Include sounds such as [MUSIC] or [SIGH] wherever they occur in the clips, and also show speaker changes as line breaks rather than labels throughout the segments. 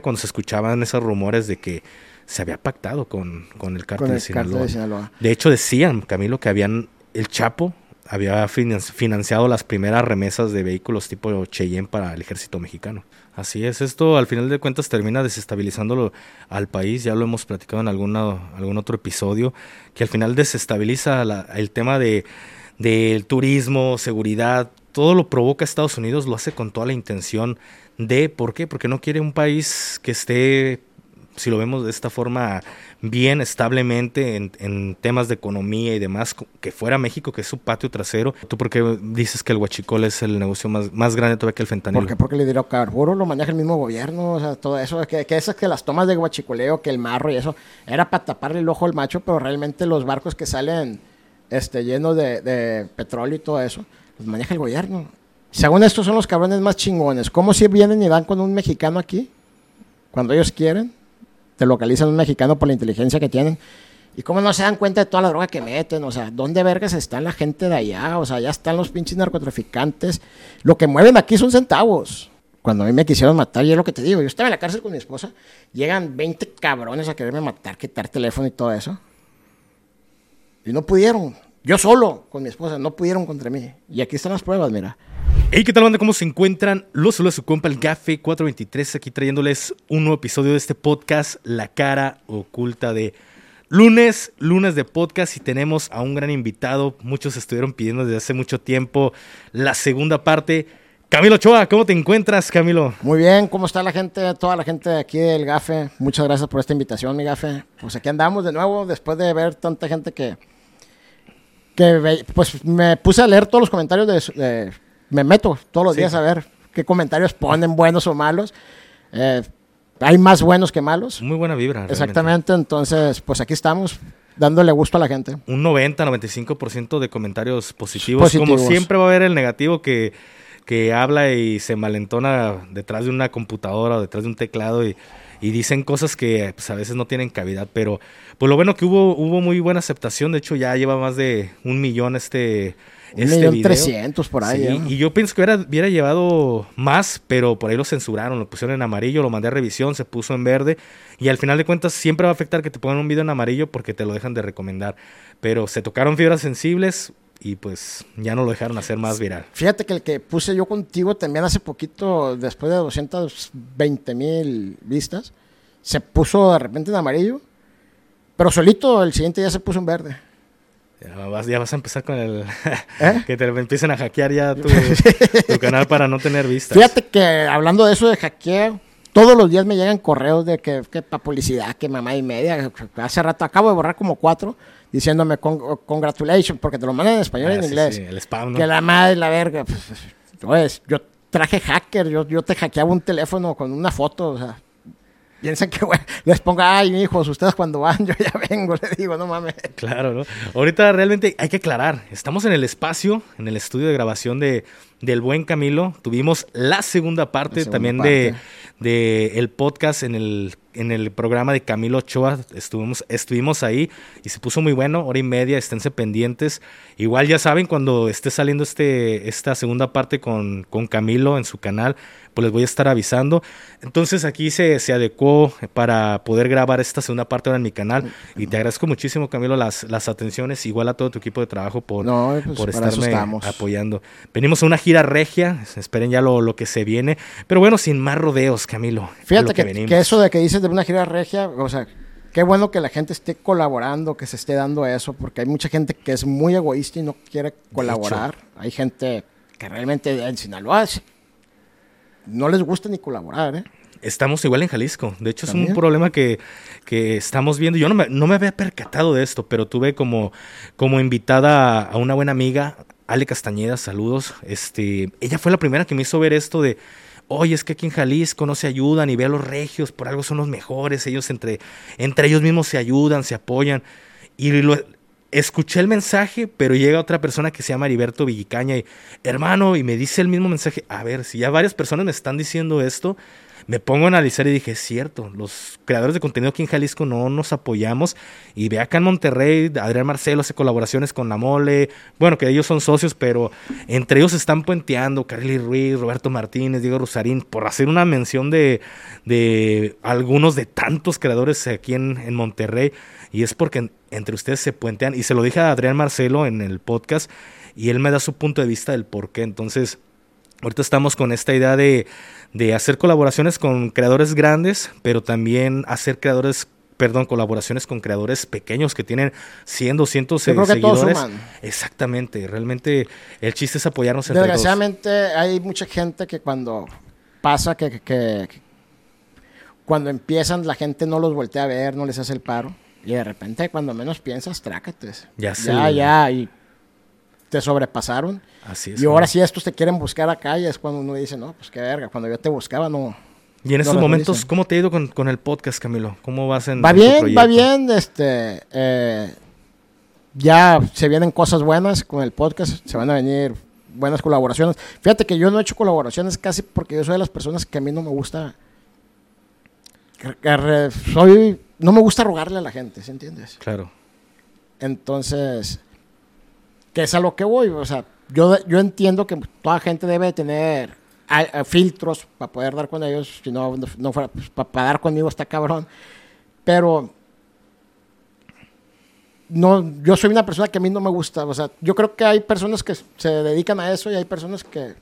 cuando se escuchaban esos rumores de que se había pactado con, con el cártel,
Con
de, Sinaloa.
cartel de Sinaloa.
De hecho, decían, Camilo, que habían. El Chapo había finan- financiado las primeras remesas de vehículos tipo Cheyenne para el ejército mexicano. Así es, esto al final de cuentas termina desestabilizándolo al país, ya lo hemos platicado en alguna, algún otro episodio, que al final desestabiliza la- el tema de del turismo, seguridad, todo lo provoca Estados Unidos, lo hace con toda la intención de, ¿por qué? Porque no quiere un país que esté si lo vemos de esta forma, bien establemente en, temas de economía y demás, que fuera México, que es su patio trasero. ¿Tú por qué dices que el huachicol es el negocio más, grande todavía que el fentanilo?
¿Por qué? Porque el hidrocarburo lo maneja el mismo gobierno, o sea, todo eso, que, esas que las tomas de guachicoleo, que el marro y eso, era para taparle el ojo al macho, pero realmente los barcos que salen este, llenos de, de petróleo y todo eso, los maneja el gobierno. Según estos son los cabrones más chingones. ¿Cómo si vienen y dan con un mexicano aquí? Cuando ellos quieren, te localizan un mexicano por la inteligencia que tienen. ¿Y cómo no se dan cuenta de toda la droga que meten? O sea, ¿dónde vergas están la gente de allá? O sea, ya están los pinches narcotraficantes. Lo que mueven aquí son centavos. Cuando a mí me quisieron matar, y es lo que te digo, yo estaba en la cárcel con mi esposa, llegan 20 cabrones a quererme matar, quitar teléfono y todo eso. Y no pudieron. Yo solo con mi esposa, no pudieron contra mí. Y aquí están las pruebas, mira.
Hey, ¿qué tal, banda? ¿Cómo se encuentran? Los saluda su compa, el Gafe 423, aquí trayéndoles un nuevo episodio de este podcast, La cara oculta de lunes, lunes de podcast, y tenemos a un gran invitado. Muchos estuvieron pidiendo desde hace mucho tiempo la segunda parte. Camilo Ochoa, ¿cómo te encuentras, Camilo?
Muy bien, ¿cómo está la gente? Toda la gente de aquí del GAFE. Muchas gracias por esta invitación, mi GAFE. Pues aquí andamos de nuevo, después de ver tanta gente que... que pues me puse a leer todos los comentarios de... me meto todos los
Sí.
días a ver qué comentarios ponen, buenos o malos. Eh, hay más buenos que malos.
Muy buena vibra. realmente.
Exactamente, entonces pues aquí estamos dándole gusto a la gente.
un 90-95% de comentarios positivos.
Positivos.
Como siempre va a haber el negativo que, que habla y se malentona detrás de una computadora o detrás de un teclado y, y dicen cosas que pues, a veces no tienen cavidad. Pero pues lo bueno que hubo, hubo muy buena aceptación. De hecho, ya lleva más de un millón este,
Un
este
millón trescientos por ahí.
Sí,
¿eh?
y yo pienso que hubiera, hubiera llevado más, pero por ahí lo censuraron, lo pusieron en amarillo, lo mandé a revisión, se puso en verde, y al final de cuentas siempre va a afectar que te pongan un video en amarillo porque te lo dejan de recomendar. Pero se tocaron fibras sensibles y pues ya no lo dejaron hacer más viral.
Fíjate que el que puse yo contigo también hace poquito, después de 220 mil vistas, se puso de repente en amarillo, pero solito el siguiente día se puso en verde.
Ya vas, ya vas a empezar con el... [LAUGHS]
¿Eh?
que te empiecen a hackear ya tu, [LAUGHS] tu canal para no tener vistas.
Fíjate que hablando de eso de hackeo, todos los días me llegan correos de que, que para publicidad, que mamá y media. Hace rato acabo de borrar como cuatro diciéndome con, congratulations, porque te lo mandan en español y
Ah,
en
sí,
inglés.
sí, el spam, ¿no?
Que la madre, la verga. Pues, yo traje hacker, yo, yo te hackeaba un teléfono con una foto, o sea. Piensan que, güey, les ponga, ay, hijos, ustedes cuando van, yo ya vengo, [LAUGHS] le digo, no mames.
Claro, ¿no? Ahorita realmente hay que aclarar, estamos en el espacio, en el estudio de grabación de del buen Camilo. Tuvimos la segunda parte
La segunda
también de, de el podcast en el, en el programa de Camilo Ochoa. Estuvimos, estuvimos ahí y se puso muy bueno, hora y media, esténse pendientes. Igual ya saben, cuando esté saliendo este, esta segunda parte con, con Camilo en su canal, pues les voy a estar avisando. Entonces aquí se, se adecuó para poder grabar esta segunda parte ahora en mi canal. Y te agradezco muchísimo, Camilo, las, las atenciones, igual a todo tu equipo de trabajo por,
No, pues,
por estarme apoyando. Venimos a una gira regia, esperen ya lo, lo que se viene. Pero bueno, sin más rodeos, Camilo.
Fíjate que,
venimos.
que eso de que dices de una gira regia, o sea, qué bueno que la gente esté colaborando, que se esté dando eso, porque hay mucha gente que es muy egoísta y no quiere colaborar. Hay gente que realmente en Sinaloa no les gusta ni colaborar, ¿eh?
Estamos igual en Jalisco. De hecho, es un problema que, que estamos viendo. Yo no me, no me había percatado de esto, pero tuve como, como invitada a una buena amiga, Ale Castañeda, saludos. Este, ella fue la primera que me hizo ver esto de, oye, es que aquí en Jalisco no se ayudan y ve a los regios, por algo son los mejores, ellos entre, entre ellos mismos se ayudan, se apoyan. Y lo, escuché el mensaje, pero llega otra persona que se llama Heriberto Villicaña y, hermano, y me dice el mismo mensaje, a ver, si ya varias personas me están diciendo esto, me pongo a analizar y dije, es cierto, los creadores de contenido aquí en Jalisco no nos apoyamos. Y ve acá en Monterrey, Adrián Marcelo hace colaboraciones con La Mole. Bueno, que ellos son socios, pero entre ellos están puenteando Carly Ruiz, Roberto Martínez, Diego Rosarín, por hacer una mención de, de algunos de tantos creadores aquí en, en Monterrey. Y es porque entre ustedes se puentean. Y se lo dije a Adrián Marcelo en el podcast. Y él me da su punto de vista del por qué. Entonces, ahorita estamos con esta idea de, de hacer colaboraciones con creadores grandes, pero también hacer creadores perdón, colaboraciones con creadores pequeños que tienen 100, 200
Yo creo que todos
seguidores.
suman.
Exactamente, realmente el chiste es apoyarnos entre todos.
Desgraciadamente hay mucha gente que cuando pasa que, que- que- cuando empiezan la gente no los voltea a ver, no les hace el paro. Y de repente cuando menos piensas, trácates.
Ya sé.
Ya, ya, y te sobrepasaron.
Así es.
Y ahora sí estos te quieren buscar acá y es cuando uno dice, no, pues qué verga, cuando yo te buscaba no.
Y en
no
estos momentos. ¿cómo te ha ido con, con el podcast, Camilo? ¿Cómo vas en
Va
en tu
bien, va bien, este, eh, ya se vienen cosas buenas con el podcast, se van a venir buenas colaboraciones. Fíjate que yo no he hecho colaboraciones casi porque yo soy de las personas que a mí no me gusta, soy, no me gusta rogarle a la gente, ¿sí entiendes?
Claro.
Entonces, que es a lo que voy, o sea, yo, yo entiendo que toda gente debe de tener a- a filtros para poder dar con ellos, si no, no fuera, para dar conmigo está cabrón, pero no, yo soy una persona que a mí no me gusta, o sea, yo creo que hay personas que se dedican a eso y hay personas que,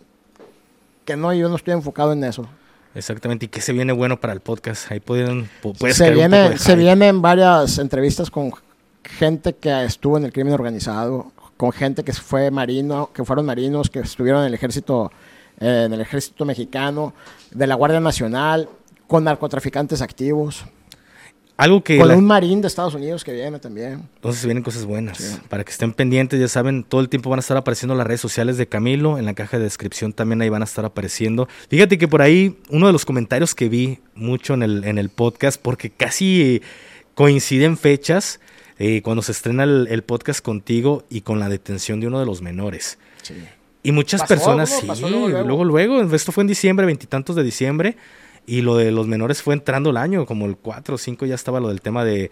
que no, y yo no estoy enfocado en eso.
Exactamente. ¿Y qué se viene bueno para el podcast? Ahí pueden,
se, viene, se vienen varias entrevistas con gente que estuvo en el crimen organizado, con gente que fue marino, que fueron marinos, que estuvieron en el ejército, eh, en el ejército mexicano, de la Guardia Nacional, con narcotraficantes activos,
Algo que...
con
la-
un marín de Estados Unidos que viene también.
Entonces vienen cosas buenas.
Sí.
Para que estén pendientes, ya saben, todo el tiempo van a estar apareciendo las redes sociales de Camilo. En la caja de descripción también ahí van a estar apareciendo. Fíjate que por ahí uno de los comentarios que vi mucho en el, en el podcast, porque casi coinciden fechas eh, cuando se estrena el, el podcast contigo y con la detención de uno de los menores. Y muchas
Pasó,
personas, sí,
Pasó
luego
luego,
luego.
luego.
esto fue en diciembre, veintitantos de diciembre, y lo de los menores fue entrando el año, como el 4 o 5 ya estaba lo del tema de,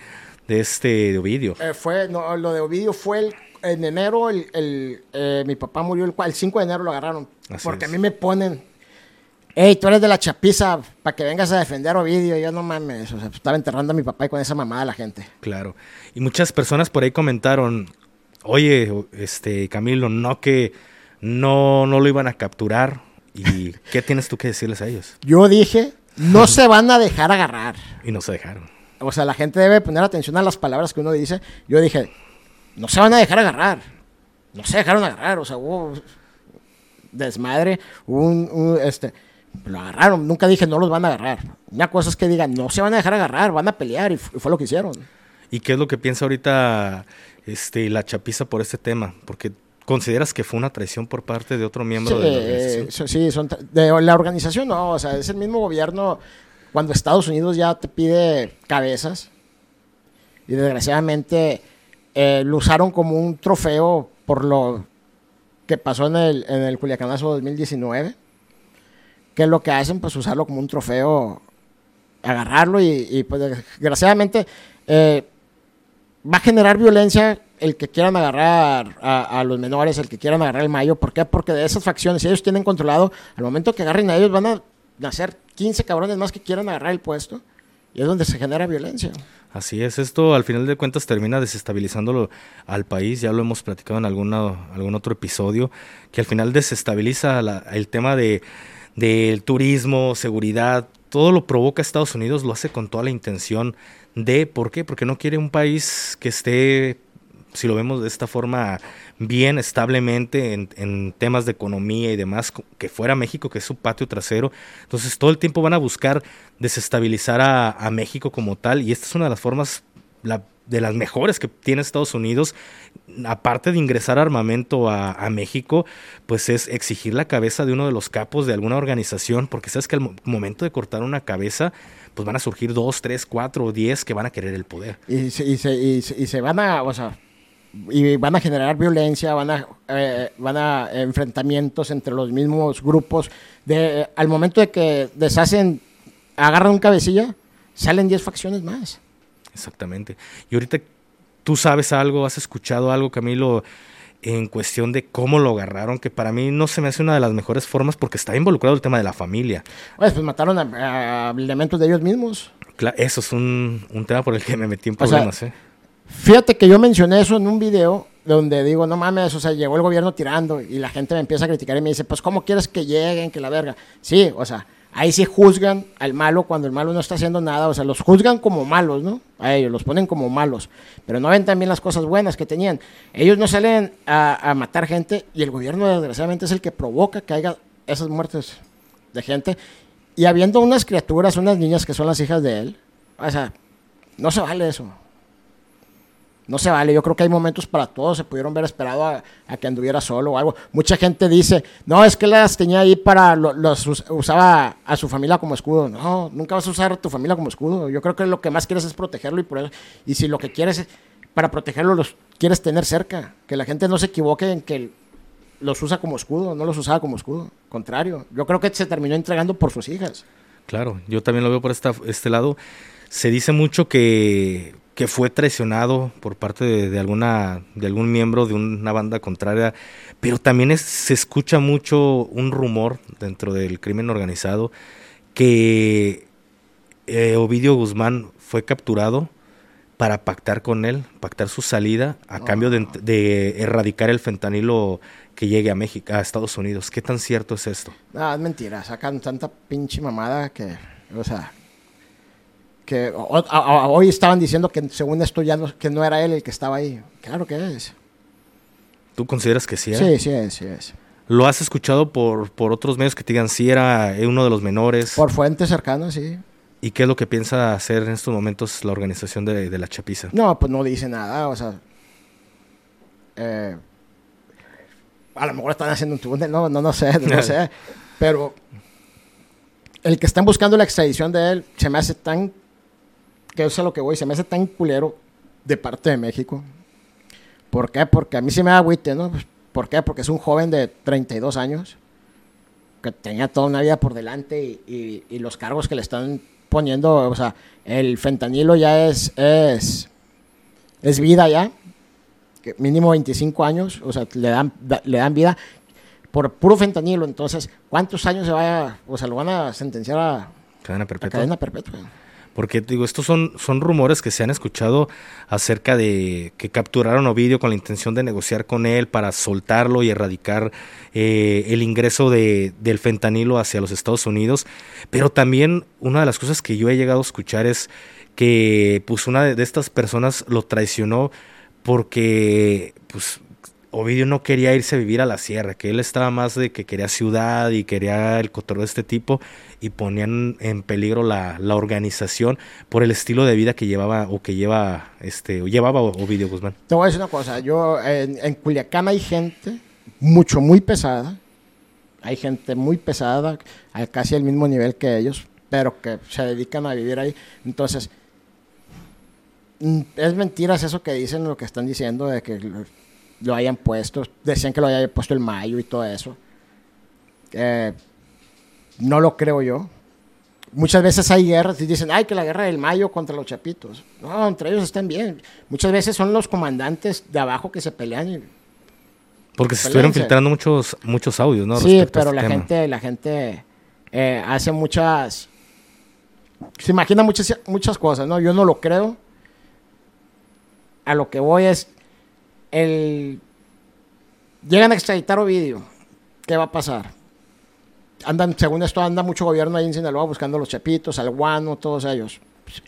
de este de Ovidio.
Eh, fue, no, lo de Ovidio fue el- en enero, el, el, eh, mi papá murió el, el 5 de enero lo agarraron.
Así
porque
es.
a mí me ponen, hey, tú eres de la chapiza, para que vengas a defender a Ovidio. Yo no mames, o sea, estaba enterrando a mi papá y con esa mamada la gente.
Claro. Y muchas personas por ahí comentaron, oye, este Camilo, no que no, no lo iban a capturar. ¿Y [LAUGHS] qué tienes tú que decirles a ellos?
Yo dije, no se van a dejar agarrar.
Y no se dejaron.
O sea, la gente debe poner atención a las palabras que uno dice. Yo dije, no se van a dejar agarrar. No se dejaron agarrar. O sea, hubo desmadre. Un, un, este, lo agarraron. Nunca dije, no los van a agarrar. Una cosa es que digan, no se van a dejar agarrar, van a pelear. Y fu- fue lo que hicieron.
¿Y qué es lo que piensa ahorita este, la chapiza por este tema? Porque consideras que fue una traición por parte de otro miembro
Sí,
de la
eh,
organización.
sí, son de la organización no, o sea, es el mismo gobierno cuando Estados Unidos ya te pide cabezas y desgraciadamente eh, lo usaron como un trofeo por lo que pasó en el, en el Culiacanazo 2019, que es lo que hacen, pues usarlo como un trofeo, agarrarlo y, y, pues desgraciadamente eh, va a generar violencia el que quieran agarrar a, los menores, el que quieran agarrar el mayo. ¿Por qué? Porque de esas facciones, si ellos tienen controlado, al momento que agarren a ellos van a nacer 15 cabrones más que quieran agarrar el puesto. Y es donde se genera violencia.
Así es, esto al final de cuentas termina desestabilizándolo al país, ya lo hemos platicado en alguna, algún otro episodio, que al final desestabiliza el tema de del turismo, seguridad, todo lo provoca Estados Unidos, lo hace con toda la intención de, ¿por qué? Porque no quiere un país que esté, si lo vemos de esta forma, bien establemente en, temas de economía y demás, que fuera México, que es su patio trasero. Entonces todo el tiempo van a buscar desestabilizar a, México como tal y esta es una de las formas la- de las mejores que tiene Estados Unidos, aparte de ingresar armamento a, México, pues es exigir la cabeza de uno de los capos de alguna organización, porque sabes que al mo- momento de cortar una cabeza, pues van a surgir dos, tres, cuatro diez que van a querer el poder.
Y se, y se, van a, y van a generar violencia, van a, eh, van a enfrentamientos entre los mismos grupos. De, al momento de que deshacen agarran un cabecilla, salen 10 facciones más.
Exactamente. Y ahorita tú sabes algo, has escuchado algo, Camilo, en cuestión de cómo lo agarraron, que para mí no se me hace una de las mejores formas porque está involucrado el tema de la familia.
Pues, pues mataron a, a elementos de ellos mismos.
Eso es un, un tema por el que me metí en
O sea,
problemas, ¿eh?
Fíjate que yo mencioné eso en un video donde digo, no mames, o sea, llegó el gobierno tirando y la gente me empieza a criticar y me dice, pues, ¿cómo quieres que lleguen, que la verga? Sí, o sea, ahí sí juzgan al malo cuando el malo no está haciendo nada, o sea, los juzgan como malos, ¿no? A ellos, los ponen como malos, pero no ven también las cosas buenas que tenían. Ellos no salen a, a matar gente y el gobierno desgraciadamente es el que provoca que haya esas muertes de gente. Y habiendo unas criaturas, unas niñas que son las hijas de él, o sea, no se vale eso. No se vale, yo creo que hay momentos para todos, se pudieron ver esperado a, que anduviera solo o algo. Mucha gente dice, no, es que las tenía ahí para, lo- los us- usaba a su familia como escudo. No, nunca vas a usar a tu familia como escudo. Yo creo que lo que más quieres es protegerlo y por eso, y si lo que quieres es, para protegerlo los quieres tener cerca, que la gente no se equivoque en que los usa como escudo, no los usaba como escudo. Contrario, yo creo que se terminó entregando por sus hijas.
Claro, yo también lo veo por esta, este lado. Se dice mucho que, que fue traicionado por parte de, de alguna, de algún miembro de una banda contraria, pero también se escucha mucho un rumor dentro del crimen organizado que eh, Ovidio Guzmán fue capturado para pactar con él, pactar su salida a cambio de, erradicar el fentanilo que llegue a México, a Estados Unidos. ¿Qué tan cierto es esto?
No, es mentira, sacan tanta pinche mamada que, o sea, que o- a- a- hoy estaban diciendo que según esto ya no, que no era él el que estaba ahí. Claro que es.
¿Tú consideras que sí? era?
Sí, sí es, sí es.
¿Lo has escuchado por, por otros medios que te digan si era uno de los menores?
Por fuentes cercanas, sí.
¿Y qué es lo que piensa hacer en estos momentos la organización de, de la Chapiza?
No, pues no dice nada, o sea. eh, a lo mejor están haciendo un túnel, no, no, no sé, no [LAUGHS] sé. Pero el que están buscando la extradición de él se me hace tan. Que es a lo que voy, se me hace tan culero de parte de México. ¿Por qué? Porque a mí se me da agüite, ¿no? Pues, ¿Por qué? Porque es un joven de 32 años que tenía toda una vida por delante y, y- y los cargos que le están poniendo, o sea, el fentanilo ya es, es, es vida ya, que mínimo 25 años, o sea, le dan, da- le dan vida por puro fentanilo, entonces, ¿cuántos años se vaya, o sea, lo van a sentenciar a,
Cadena
a
perpetua.
cadena perpetua?
Porque digo, estos son, son rumores que se han escuchado acerca de que capturaron a Ovidio con la intención de negociar con él para soltarlo y erradicar eh, el ingreso de, del fentanilo hacia los Estados Unidos. Pero también una de las cosas que yo he llegado a escuchar es que pues una de, estas personas lo traicionó porque pues Ovidio no quería irse a vivir a la sierra, que él estaba más de que quería ciudad y quería el cotorreo de este tipo y ponían en peligro la, la organización por el estilo de vida que llevaba o que lleva este o llevaba Ovidio Guzmán.
Te voy a decir una cosa, yo en, Culiacán hay gente mucho, muy pesada, hay gente muy pesada, casi al mismo nivel que ellos, pero que se dedican a vivir ahí. Entonces, mm, es mentiras eso que dicen, lo que están diciendo de que lo, hayan puesto, decían que lo haya puesto el mayo y todo eso. Eh, no lo creo yo. Muchas veces hay guerras y dicen, ay, que la guerra del Mayo contra los chapitos. No, entre ellos están bien. Muchas veces son los comandantes de abajo que se pelean. y-
Porque se estuvieron filtrando muchos muchos audios, ¿no?
sí,
Respecto
pero
este
la
tema.
gente, la gente eh, hace muchas, se imagina muchas, muchas cosas, ¿no? Yo no lo creo. A lo que voy es el llegan a extraditar Ovidio. ¿Qué va a pasar? Andan, según esto, anda mucho gobierno ahí en Sinaloa buscando a los chapitos, al guano, todos ellos. Pues,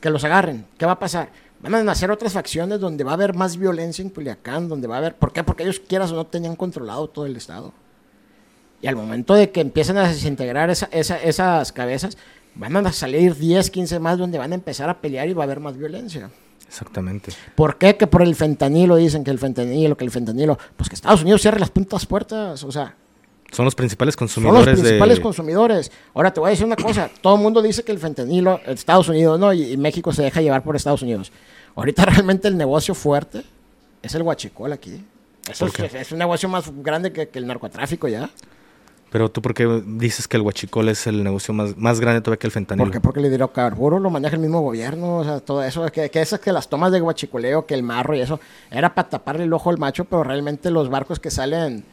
que los agarren. ¿Qué va a pasar? Van a nacer otras facciones donde va a haber más violencia en Culiacán, donde va a haber... ¿Por qué? Porque ellos, quieras o no, tenían controlado todo el Estado. Y al momento de que empiecen a desintegrar esa- esa- esas cabezas, van a salir 10, 15 más donde van a empezar a pelear y va a haber más violencia.
Exactamente.
¿Por qué? Que por el fentanilo dicen que el fentanilo, que el fentanilo. Pues que Estados Unidos cierre las puntas puertas. O sea,
Son los principales
son los
consumidores
principales
de
consumidores. Ahora te voy a decir una cosa. [CLEARS THROAT] Todo el mundo dice que el fentanilo, Estados Unidos, ¿no? Y, y México se deja llevar por Estados Unidos. Ahorita [LAUGHS] realmente el negocio fuerte es el guachicol aquí. Eso
¿Por
es, un negocio más grande que, que el narcotráfico ya.
Pero tú, ¿por qué dices que el huachicol es el negocio más, más grande todavía que el fentanilo?
¿Por qué? Porque el hidrocarburo lo maneja el mismo gobierno, o sea, todo eso, que, que esas que las tomas de guachicoleo, que el marro y eso, era para taparle el ojo al macho, pero realmente los barcos que salen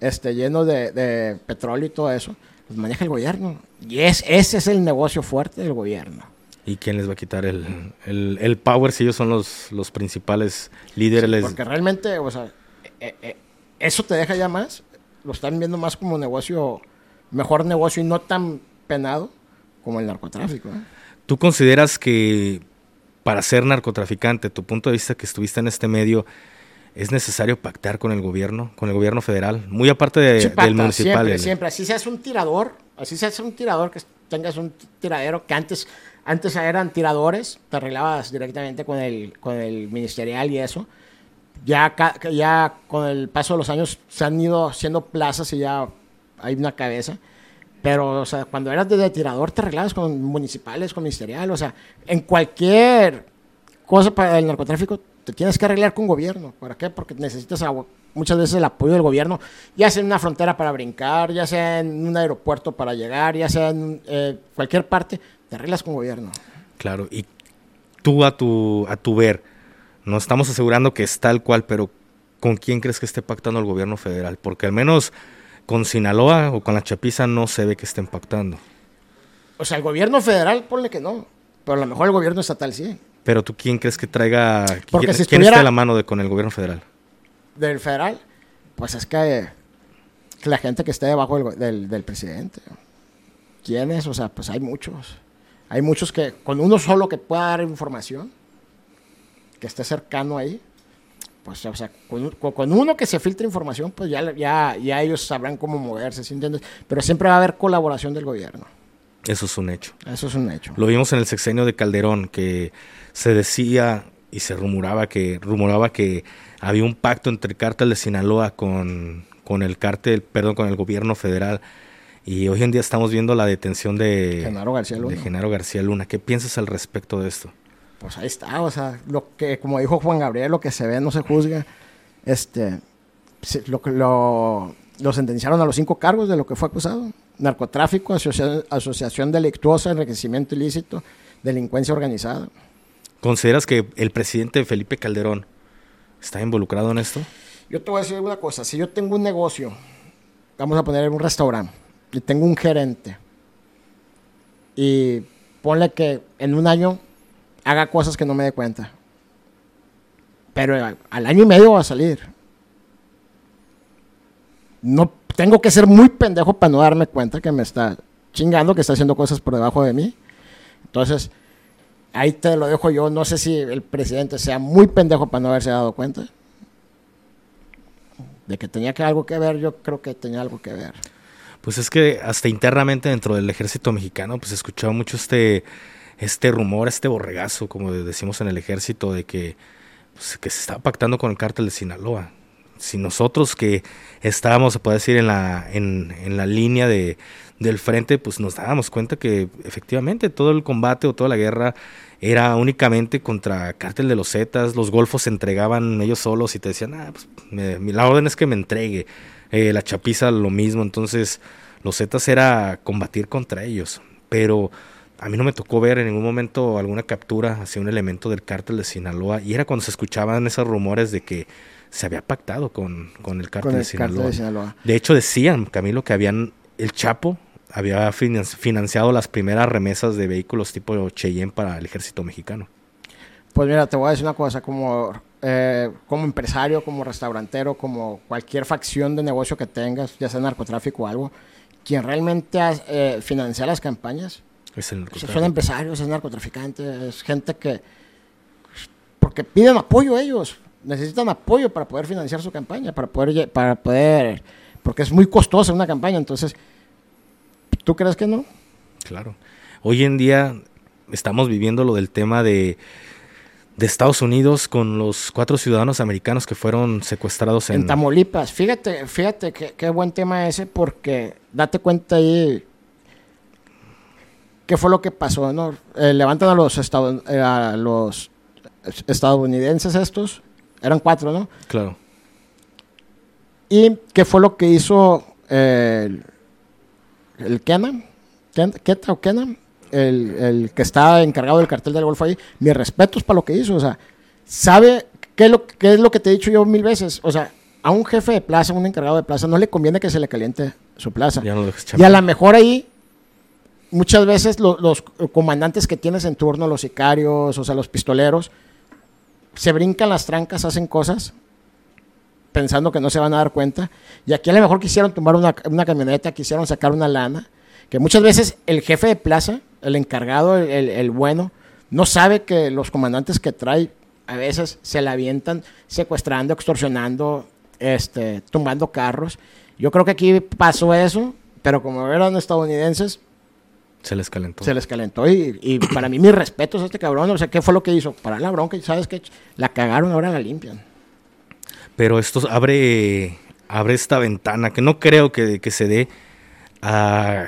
este, llenos de, de petróleo y todo eso, los maneja el gobierno. Y es, ese es el negocio fuerte del gobierno.
¿Y quién les va a quitar el, el, el power si ellos son los, los principales líderes?
Porque realmente, o sea, eh, eh, eso te deja ya más, lo están viendo más como negocio, mejor negocio y no tan penado como el narcotráfico. ¿eh?
¿Tú consideras que para ser narcotraficante, tu punto de vista que estuviste en este medio, es necesario pactar con el gobierno, con el gobierno federal? Muy aparte de,
Sí,
del municipal.
Siempre,
el-
siempre. Así seas un tirador, así seas un tirador, que tengas un tiradero que antes, antes eran tiradores, te arreglabas directamente con el, con el ministerial y eso. Ya, ya con el paso de los años se han ido haciendo plazas y ya hay una cabeza. Pero, o sea, cuando eras de tirador te arreglabas con municipales, con ministerial. O sea, en cualquier cosa para el narcotráfico te tienes que arreglar con gobierno. ¿Para qué? Porque necesitas agua- muchas veces el apoyo del gobierno, ya sea en una frontera para brincar, ya sea en un aeropuerto para llegar, ya sea en eh, cualquier parte, te arreglas con gobierno.
Claro, y tú a tu, a tu ver, no estamos asegurando que es tal cual, pero ¿con quién crees que esté pactando el gobierno federal? Porque al menos con Sinaloa o con la Chapiza no se ve que estén pactando.
O sea, el gobierno federal, ponle que no, pero a lo mejor el gobierno estatal sí.
Pero tú quién crees que traiga,
Porque
quién,
si
quién a la mano de, con el gobierno federal?
Del federal, pues es que, que la gente que esté debajo del, del, del presidente. ¿Quiénes? O sea, pues hay muchos. Hay muchos que con uno solo que pueda dar información, que esté cercano ahí, pues, o sea, con, uno que se filtre información, pues ya, ya, ya ellos sabrán cómo moverse, ¿sí entiendes? Pero siempre va a haber colaboración del gobierno.
Eso es un hecho.
Eso es un hecho.
Lo vimos en el sexenio de Calderón, que se decía y se rumoraba que, rumoraba que había un pacto entre el cártel de Sinaloa con, con el cártel, perdón, con el gobierno federal. Y hoy en día estamos viendo la detención de
Genaro García Luna.
de Genaro García Luna. ¿Qué piensas al respecto de esto?
Pues ahí está, o sea, lo que, como dijo Juan Gabriel, lo que se ve no se juzga. Este, lo, lo, lo sentenciaron a los cinco cargos de lo que fue acusado. Narcotráfico, asocia- asociación delictuosa, enriquecimiento ilícito, delincuencia organizada.
¿Consideras que el presidente Felipe Calderón está involucrado en esto?
Yo te voy a decir una cosa, si yo tengo un negocio, vamos a poner un restaurante, y tengo un gerente, y ponle que en un año haga cosas que no me dé cuenta, pero al, año y medio va a salir. No tengo que ser muy pendejo para no darme cuenta que me está chingando, que está haciendo cosas por debajo de mí. Entonces, ahí te lo dejo yo. No sé si el presidente sea muy pendejo para no haberse dado cuenta. De que tenía que algo que ver, yo creo que tenía algo que ver.
Pues es que hasta internamente dentro del ejército mexicano, pues escuchaba mucho este, este rumor, este borregazo, como decimos en el ejército, de que, pues, que se estaba pactando con el cártel de Sinaloa. Si nosotros que estábamos, se puede decir, en la, en, en la línea de, del frente, pues nos dábamos cuenta que efectivamente todo el combate o toda la guerra era únicamente contra cártel de los Zetas, los golfos se entregaban ellos solos y te decían, ah, pues la orden es que me entregue, Eh, la chapiza lo mismo, entonces los Zetas era combatir contra ellos, pero a mí no me tocó ver en ningún momento alguna captura hacia un elemento del cártel de Sinaloa y era cuando se escuchaban esos rumores de que se había pactado con, con el cártel,
Con
de, Sinaloa.
cártel de Sinaloa.
De hecho decían, Camilo, que habían el Chapo había finan- financiado las primeras remesas de vehículos tipo Cheyenne para el ejército mexicano.
Pues mira, te voy a decir una cosa, como, eh, como empresario, como restaurantero, como cualquier facción de negocio que tengas, ya sea narcotráfico o algo, quien realmente eh, financia las campañas
Es el
pues, son empresarios, es narcotraficante, es gente que... Porque piden apoyo ellos, necesitan apoyo para poder financiar su campaña, para poder... Para poder porque es muy costosa una campaña, entonces... ¿Tú crees que no?
Claro. Hoy en día estamos viviendo lo del tema de, de Estados Unidos con los cuatro ciudadanos americanos que fueron secuestrados en...
En Tamaulipas. Fíjate, fíjate qué buen tema ese porque date cuenta ahí qué fue lo que pasó, ¿no? Eh, levantan a los, eh, a los estadounidenses estos, eran cuatro, ¿no?
Claro.
Y qué fue lo que hizo eh, el, el Kenan, Ken- Keta o el, el que está encargado del cartel del Golfo ahí, mis respetos para lo que hizo, o sea, sabe qué es, lo, qué es lo que te he dicho yo mil veces, o sea, a un jefe de plaza, un encargado de plaza, no le conviene que se le caliente su plaza.
Ya no
Y a lo mejor ahí, muchas veces lo- los comandantes que tienes en turno, los sicarios, o sea, los pistoleros, se brincan las trancas, hacen cosas pensando que no se van a dar cuenta. Y aquí a lo mejor quisieron tomar una, camioneta, quisieron sacar una lana, que muchas veces el jefe de plaza, el encargado, el bueno, no sabe que los comandantes que trae a veces se la avientan secuestrando, extorsionando, este, tumbando carros. Yo creo que aquí pasó eso, pero como eran estadounidenses,
Se les calentó.
se les calentó. Y, y [CLEARS THROAT] para mí, mis respetos a este cabrón. O sea, ¿qué fue lo que hizo? Para la bronca y sabes que la cagaron, ahora la limpian.
Pero esto abre, abre esta ventana que no creo que, que se dé a,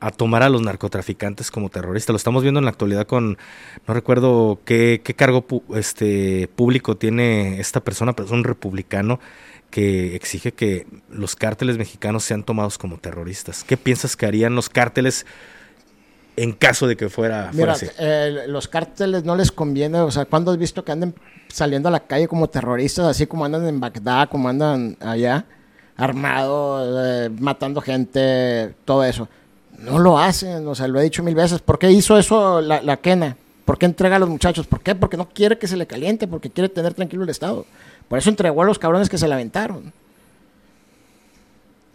a tomar a los narcotraficantes como terroristas. Lo estamos viendo en la actualidad con, no recuerdo qué, qué cargo pu- este, público tiene esta persona, pero es un republicano que exige que los cárteles mexicanos sean tomados como terroristas. ¿Qué piensas que harían los cárteles en caso de que fuera, fuera
Mira,
así?
eh, los cárteles no les conviene. O sea, ¿cuándo has visto que anden saliendo a la calle como terroristas, así como andan en Bagdad, como andan allá, armados, eh, matando gente, todo eso? No lo hacen, o sea, lo he dicho mil veces. ¿Por qué hizo eso la, la Kena? ¿Por qué entrega a los muchachos? ¿Por qué? Porque no quiere que se le caliente, porque quiere tener tranquilo el Estado. Por eso entregó a los cabrones que se la aventaron.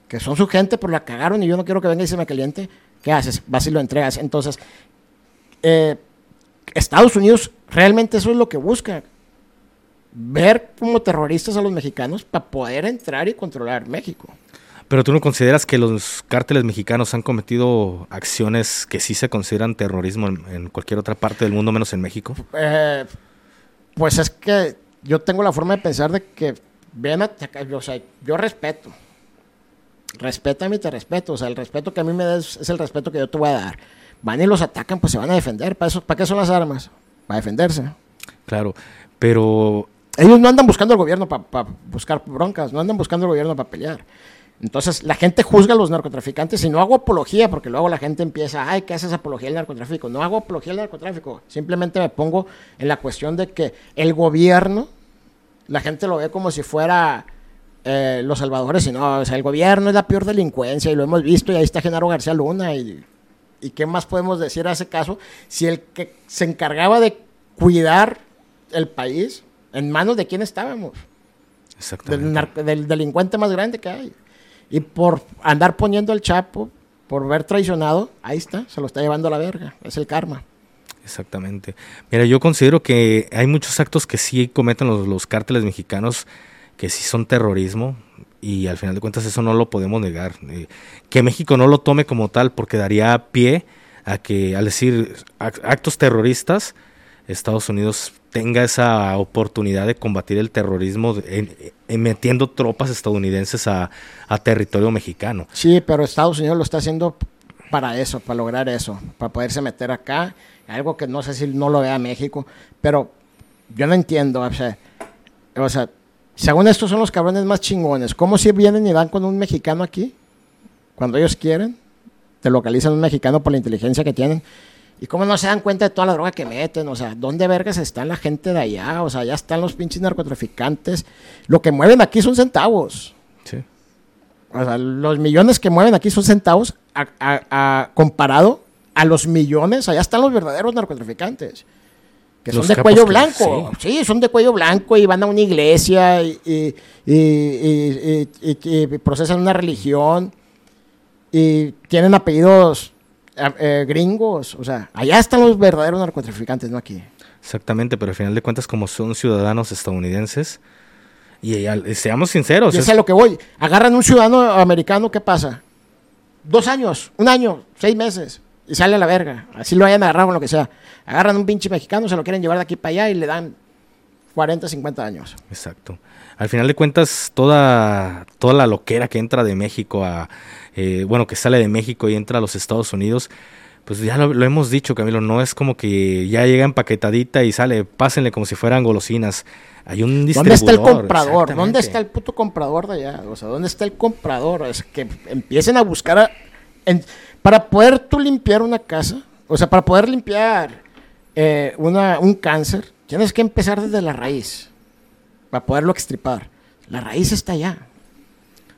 Que son su gente, pero la cagaron y yo no quiero que venga y se me caliente. ¿Qué haces? Vas y lo entregas. Entonces, eh, Estados Unidos realmente eso es lo que busca. Ver como terroristas a los mexicanos para poder entrar y controlar México.
Pero tú no consideras que los cárteles mexicanos han cometido acciones que sí se consideran terrorismo en, en cualquier otra parte del mundo menos en México?
Eh, pues es que yo tengo la forma de pensar de que ven a atacar, o sea, yo respeto. Respétame y te respeto. O sea, el respeto que a mí me des es el respeto que yo te voy a dar. Van y los atacan, pues se van a defender. ¿Para, eso, ¿para qué son las armas? Para defenderse.
Claro, pero
Ellos no andan buscando al gobierno para buscar broncas, no andan buscando al gobierno para pelear. Entonces la gente juzga a los narcotraficantes y no hago apología porque luego la gente empieza, ay, ¿qué haces apología del narcotráfico? No hago apología del narcotráfico, simplemente me pongo en la cuestión de que el gobierno, la gente lo ve como si fuera eh, los salvadores y no, o sea, el gobierno es la peor delincuencia y lo hemos visto y ahí está Genaro García Luna y, y qué más podemos decir a ese caso si el que se encargaba de cuidar el país, ¿en manos de quién estábamos?
exactamente.
Del, delincuente más grande que hay. Y por andar poniendo el chapo, por ver traicionado, ahí está, se lo está llevando a la verga. Es el karma.
Exactamente. Mira, yo considero que hay muchos actos que sí cometen los, los cárteles mexicanos que sí son terrorismo y al final de cuentas eso no lo podemos negar. Eh, que México no lo tome como tal porque daría pie a que al decir ac- actos terroristas, Estados Unidos tenga esa oportunidad de combatir el terrorismo metiendo tropas estadounidenses a, a territorio mexicano.
Sí, pero Estados Unidos lo está haciendo para eso, para lograr eso, para poderse meter acá. Algo que no sé si no lo vea México, pero yo no entiendo. O sea, o sea, según estos son los cabrones más chingones. ¿Cómo si vienen y dan con un mexicano aquí? Cuando ellos quieren, te localizan un mexicano por la inteligencia que tienen. ¿Y cómo no se dan cuenta de toda la droga que meten? O sea, ¿dónde vergas está la gente de allá? O sea, ya están los pinches narcotraficantes. Lo que mueven aquí son centavos.
Sí.
O sea, los millones que mueven aquí son centavos a- a- a- comparado a los millones. Allá están los verdaderos narcotraficantes. Que son de cuello
que-
blanco. Sí. son de cuello blanco y van a una iglesia y, procesan una religión y tienen apellidos eh, eh, gringos. O sea, allá están los verdaderos narcotraficantes, no aquí.
Exactamente, pero al final de cuentas como son ciudadanos estadounidenses y, seamos sinceros,
Y
es-
a lo que voy. Agarran un ciudadano americano, ¿qué pasa? Dos años, un año, seis meses, y sale a la verga. Así lo hayan agarrado lo que sea. Agarran un pinche mexicano, se lo quieren llevar de aquí para allá y le dan 40, 50 años.
Exacto. Al final de cuentas, toda, toda la loquera que entra de México a, eh, bueno, que sale de México y entra a los Estados Unidos, pues ya lo, lo hemos dicho, Camilo, no es como que ya llega empaquetadita y sale, pásenle como si fueran golosinas. Hay un distribuidor.
¿Dónde está el comprador? ¿Dónde está el puto comprador de allá? O sea, ¿dónde está el comprador? Es que empiecen a buscar a en- para poder tú limpiar una casa, o sea, para poder limpiar eh, una, un cáncer, tienes que empezar desde la raíz, para poderlo extirpar. La raíz está allá.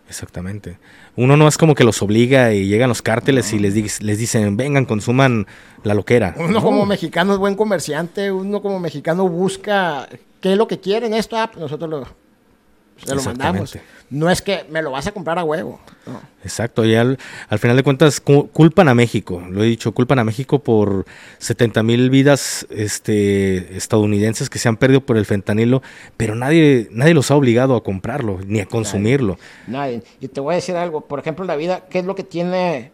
Exactamente. Uno no es como que los obliga y llegan los cárteles y les, di- les dicen, vengan, consuman la loquera.
Uno
No.
como mexicano es buen comerciante, uno como mexicano busca qué es lo que quieren esto, ah, pues nosotros lo, se lo mandamos. No es que me lo vas a comprar a huevo. no.
Exacto, y al, al final de cuentas cu- culpan a México, lo he dicho, culpan a México por 70 mil vidas este, estadounidenses que se han perdido por el fentanilo, pero nadie, nadie los ha obligado a comprarlo ni a consumirlo.
Nadie. Y te voy a decir algo, por ejemplo, la vida, ¿qué es lo que tiene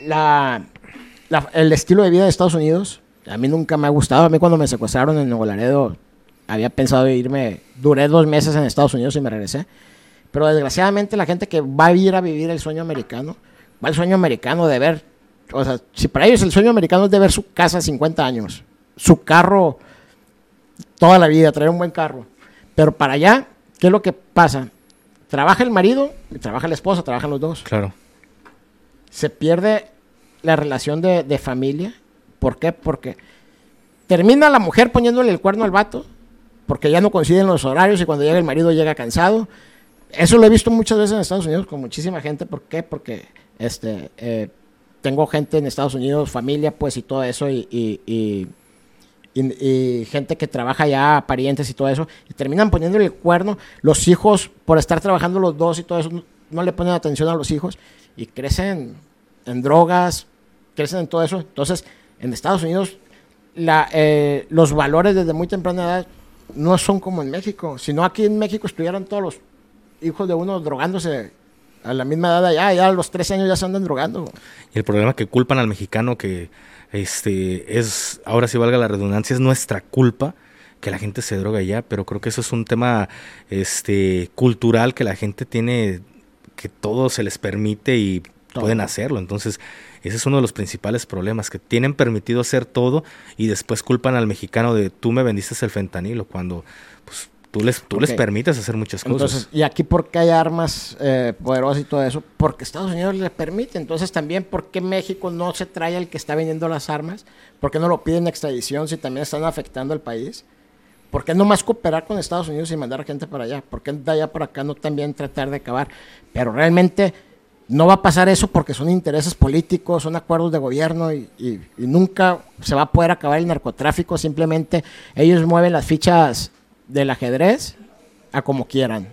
la, la- el estilo de vida de Estados Unidos? A mí nunca me ha gustado. A mí cuando me secuestraron en Nuevo Laredo, había pensado irme, duré dos meses en Estados Unidos y me regresé. Pero desgraciadamente la gente que va a ir a vivir el sueño americano, va al sueño americano de ver, o sea, si para ellos el sueño americano es de ver su casa a 50 años, su carro toda la vida, traer un buen carro. Pero para allá, ¿qué es lo que pasa? Trabaja el marido, y trabaja la esposa, trabajan los dos.
Claro,
Se pierde la relación de, de familia. ¿Por qué? Porque termina la mujer poniéndole el cuerno al vato, porque ya no coinciden los horarios y cuando llega el marido llega cansado. Eso lo he visto muchas veces en Estados Unidos con muchísima gente. ¿Por qué? Porque este, eh, tengo gente en Estados Unidos, familia, pues, y todo eso, y, gente que trabaja ya, parientes y todo eso, y terminan poniéndole el cuerno. Los hijos, por estar trabajando los dos y todo eso, no, le ponen atención a los hijos y crecen en drogas, crecen en todo eso. Entonces, en Estados Unidos, eh, los valores desde muy temprana edad no son como en México. Si no, aquí en México estuvieran todos los hijos de uno drogándose a la misma edad allá, ya a los 13 años ya se andan drogando.
y el problema que culpan al mexicano que este es, ahora sí valga la redundancia, es nuestra culpa que la gente se droga ya, pero creo que eso es un tema este cultural que la gente tiene que todo se les permite y
Todo.
pueden hacerlo. Entonces, ese es uno de los principales problemas, que tienen permitido hacer todo y después culpan al mexicano de tú me vendiste el fentanilo, cuando pues tú les, tú les permites hacer muchas cosas.
Entonces, y aquí por qué hay armas eh, poderosas y todo eso, porque Estados Unidos le permite. Entonces también, ¿por qué México no se trae al que está vendiendo las armas? ¿Por qué no lo piden extradición si también están afectando al país? ¿Por qué no más cooperar con Estados Unidos y mandar gente para allá? ¿Por qué de allá para acá no también tratar de acabar? Pero realmente no va a pasar eso porque son intereses políticos, son acuerdos de gobierno y, y- y nunca se va a poder acabar el narcotráfico. Simplemente ellos mueven las fichas del ajedrez a como quieran.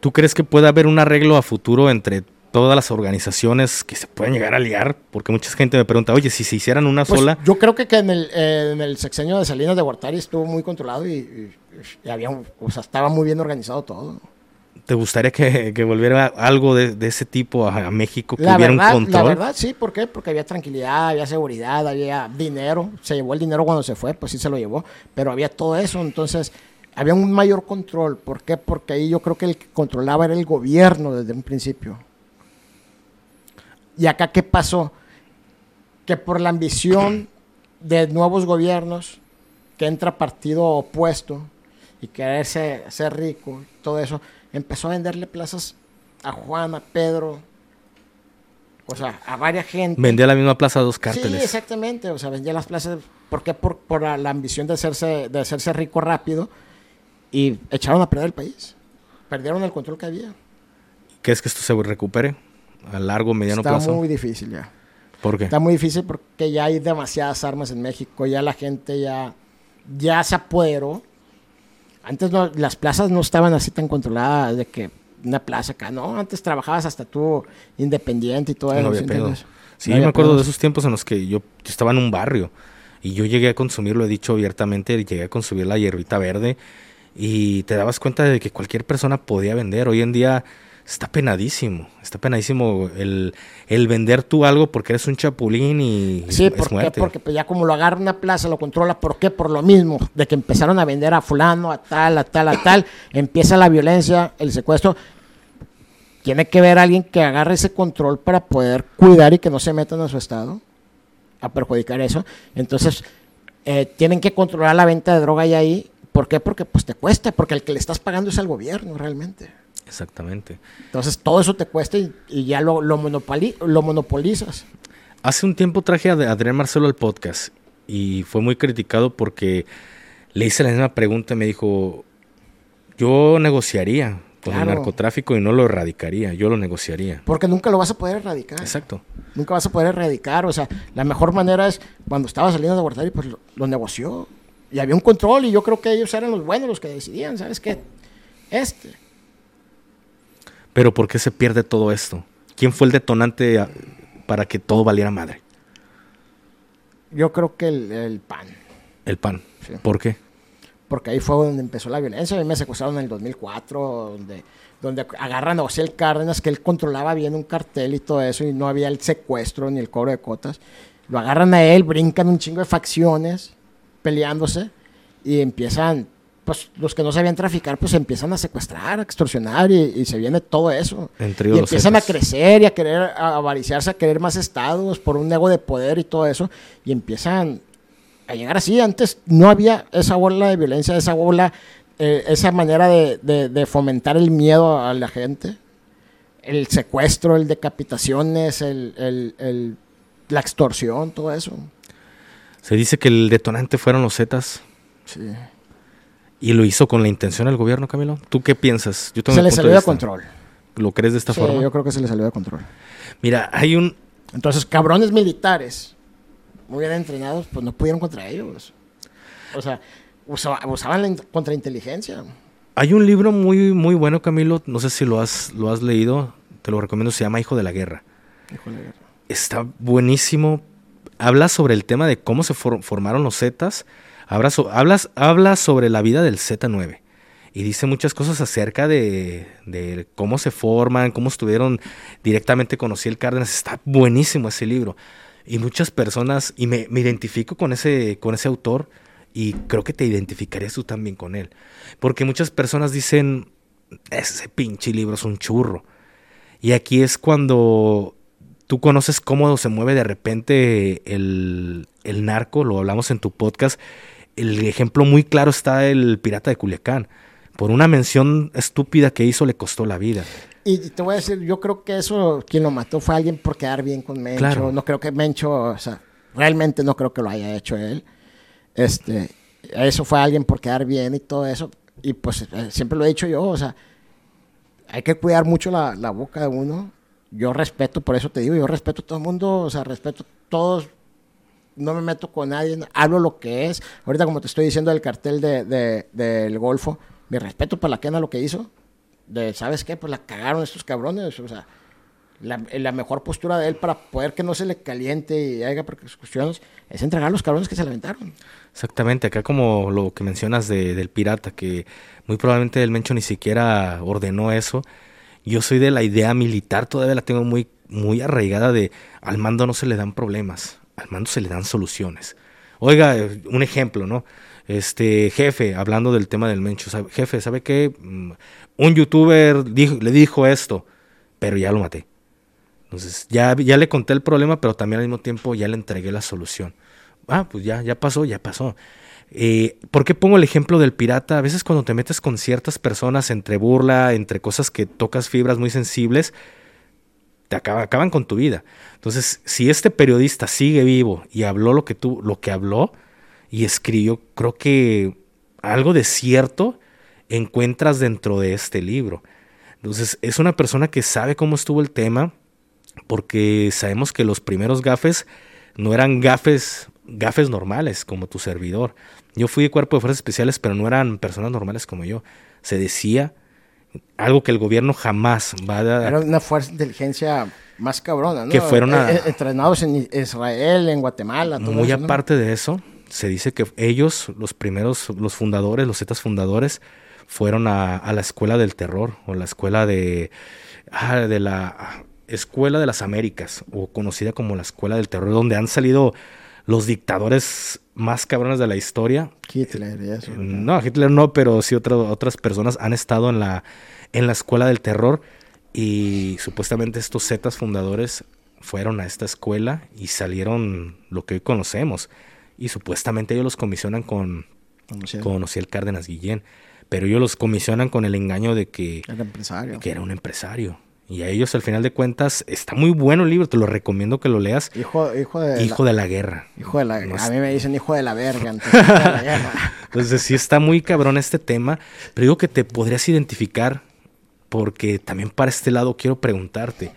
¿Tú crees que puede haber un arreglo a futuro entre todas las organizaciones que se pueden llegar a liar? Porque mucha gente me pregunta, oye, si se hicieran una
Pues,
sola,
Yo creo que, que en, el, eh, en el sexenio de Salinas de Gortari estuvo muy controlado y, y- había, o sea, estaba muy bien organizado todo.
¿Te gustaría que, que volviera algo de, de ese tipo a, a México? Que
La
hubiera
verdad,
un
la
control.
verdad, sí, ¿por qué? Porque había tranquilidad, había seguridad, había dinero. Se llevó el dinero cuando se fue, pues sí se lo llevó, pero había todo eso, entonces había un mayor control. ¿Por qué? Porque ahí yo creo que el que controlaba era el gobierno desde un principio. ¿Y acá qué pasó? Que por la ambición de nuevos gobiernos, que entra partido opuesto y quererse ser rico, todo eso, empezó a venderle plazas a Juan, a Pedro, o sea, a varias gente.
Vendía la misma plaza a dos
Sí,
cárteles.
exactamente, o sea, vendía las plazas, ¿por qué? Por, por la, la ambición de hacerse, de hacerse rico rápido y echaron a perder el país. Perdieron el control que había.
¿Crees que esto se recupere a largo, mediano
Está
plazo?
muy difícil ya.
¿Por qué?
Está muy difícil porque ya hay demasiadas armas en México, ya la gente ya, ya se apoderó. Antes no, las plazas no estaban así tan controladas de que una plaza acá, no, antes trabajabas hasta tú independiente y todo
No
eso.
había
¿sí
pedo.
entiendes?
Sí,
No
me acuerdo de esos tiempos en los que yo estaba en un barrio y yo llegué a consumir, lo he dicho abiertamente, llegué a consumir la hierbita verde y te dabas cuenta de que cualquier persona podía vender. Hoy en día está penadísimo, está penadísimo el, el vender tú algo porque eres un chapulín y
Sí,
es muerte.
Porque pues, ya como lo agarra una plaza, lo controla. ¿Por qué? Por lo mismo, de que empezaron a vender a fulano, a tal, a tal, a tal. [LAUGHS] empieza la violencia, el secuestro. Tiene que ver alguien que agarre ese control para poder cuidar y que no se metan a su estado a perjudicar eso. Entonces, eh, tienen que controlar la venta de droga y ahí. ¿Por qué? Porque pues te cuesta, porque el que le estás pagando es al gobierno realmente.
Exactamente.
Entonces todo eso te cuesta y, y ya lo, lo, monopoli- lo monopolizas.
Hace un tiempo traje a Adrián Marcelo al podcast y fue muy criticado porque le hice la misma pregunta y me dijo, yo negociaría con
Claro.
el narcotráfico y no lo erradicaría, yo lo negociaría.
Porque nunca lo vas a poder erradicar.
Exacto.
Nunca vas a poder erradicar. O sea, la mejor manera es cuando estaba saliendo de Guardari, pues lo, lo negoció. Y había un control y yo creo que ellos eran los buenos los que decidían, ¿sabes qué? Este.
Pero ¿por qué se pierde todo esto? ¿Quién fue el detonante a- para que todo valiera madre?
Yo creo que el, el PAN.
El pan.
Sí.
¿Por qué?
Porque ahí fue donde empezó la violencia. A mí me secuestraron en el 2004, donde, donde agarran a Osiel Cárdenas, que él controlaba bien un cartel y todo eso, y no había el secuestro ni el cobro de cuotas. Lo agarran a él, brincan un chingo de facciones peleándose y empiezan, pues los que no sabían traficar, pues empiezan a secuestrar, a extorsionar y, y se viene todo eso.
Entre
Y empiezan a crecer y a querer a avariciarse, a querer más estados por un ego de poder y todo eso. Y empiezan a llegar así. Antes no había esa bola de violencia, esa bola, eh, esa manera de, de- de fomentar el miedo a la gente. El secuestro, el decapitaciones, el, el- el- la extorsión, todo eso.
Se dice que el detonante fueron los Zetas
Sí.
Y lo hizo con la intención del gobierno, Camilo. ¿Tú qué piensas? Yo
Se le salió
de
de control.
¿Lo crees de esta
Sí,
forma?
yo creo que se le salió de control.
Mira, hay un...
Entonces, cabrones militares, muy bien entrenados, pues no pudieron contra ellos. O sea, usa- usaban la in- contrainteligencia.
Hay un libro muy, muy bueno, Camilo. No sé si lo has, lo has leído. Te lo recomiendo. Se llama Hijo de la Guerra.
Híjole.
Está buenísimo. Habla sobre el tema de cómo se for- formaron los Zetas. Hablas- habla sobre la vida del Z9. Y dice muchas cosas acerca de, de cómo se forman, cómo estuvieron directamente con Ociel Cárdenas. Está buenísimo ese libro. Y muchas personas, y me, me identifico con ese, con ese autor, y creo que te identificarías tú también con él. Porque muchas personas dicen, ese pinche libro es un churro. Y aquí es cuando tú conoces cómo se mueve de repente el, el narco, lo hablamos en tu podcast. El ejemplo muy claro está el pirata de Culiacán. Por una mención estúpida que hizo le costó la vida.
Y te voy a decir, yo creo que eso, quien lo mató fue alguien por quedar bien con Mencho.
Claro.
No creo que Mencho, o sea, realmente no creo que lo haya hecho él. Este, eso fue alguien por quedar bien y todo eso. Y pues eh, siempre lo he dicho yo, o sea, hay que cuidar mucho la, la boca de uno. Yo respeto, por eso te digo, yo respeto a todo el mundo, o sea, respeto a todos. No me meto con nadie, hablo lo que es. Ahorita, como te estoy diciendo del cartel de, de- del Golfo, mi respeto para la Kena lo que hizo de, ¿sabes qué? Pues la cagaron estos cabrones, o sea, la, la mejor postura de él para poder que no se le caliente y haya persecuciones es entregar a los cabrones que se le aventaron.
Exactamente, acá como lo que mencionas de- del pirata, que muy probablemente el Mencho ni siquiera ordenó eso. Yo soy de la idea militar, todavía la tengo muy, muy arraigada de al mando no se le dan problemas, al mando se le dan soluciones. Oiga, un ejemplo, ¿no? Este jefe, hablando del tema del Mencho, ¿sabe- jefe, ¿sabe qué? Mm, Un youtuber le dijo esto, pero ya lo maté. Entonces, ya, ya le conté el problema, pero también al mismo tiempo ya le entregué la solución. Ah, pues ya, ya pasó, ya pasó. Eh, ¿Por qué pongo el ejemplo del pirata? A veces cuando te metes con ciertas personas entre burla, entre cosas que tocas fibras muy sensibles, te acaba- acaban con tu vida. Entonces, si este periodista sigue vivo y habló lo que tú, lo que habló y escribió, creo que algo de cierto encuentras dentro de este libro. Entonces, es una persona que sabe cómo estuvo el tema, porque sabemos que los primeros gafes no eran gafes, gafes normales como tu servidor. Yo fui de cuerpo de fuerzas especiales, pero no eran personas normales como yo. Se decía algo que el gobierno jamás va a dar.
Era una fuerza de inteligencia más cabrona, ¿no?
Que fueron a-
Eh, eh, entrenados en Israel, en Guatemala, todo
Muy
eso, ¿no?
aparte de eso, se dice que ellos, los primeros, los fundadores, los Zetas fundadores, fueron a, a la escuela del terror o la escuela de, ah, de la escuela de las Américas o conocida como la escuela del terror, donde han salido los dictadores más cabrones de la historia.
Hitler y eso.
No, Hitler no, pero sí otro- otras personas han estado en la, en la escuela del terror y supuestamente estos Zetas fundadores fueron a esta escuela y salieron lo que hoy conocemos. Y supuestamente ellos los comisionan con, con Ociel Cárdenas Guillén. Pero ellos los comisionan con el engaño de que,
Era empresario.
que era un empresario. Y a ellos, al final de cuentas, está muy bueno el libro, te lo recomiendo que lo leas.
Hijo, hijo de
Hijo de la guerra.
la, hijo de la
No
A mí me dicen hijo de la verga. [LAUGHS] Entonces, hijo de la guerra. [LAUGHS]
Entonces sí está muy cabrón este tema, pero digo que te podrías identificar porque también para este lado quiero preguntarte.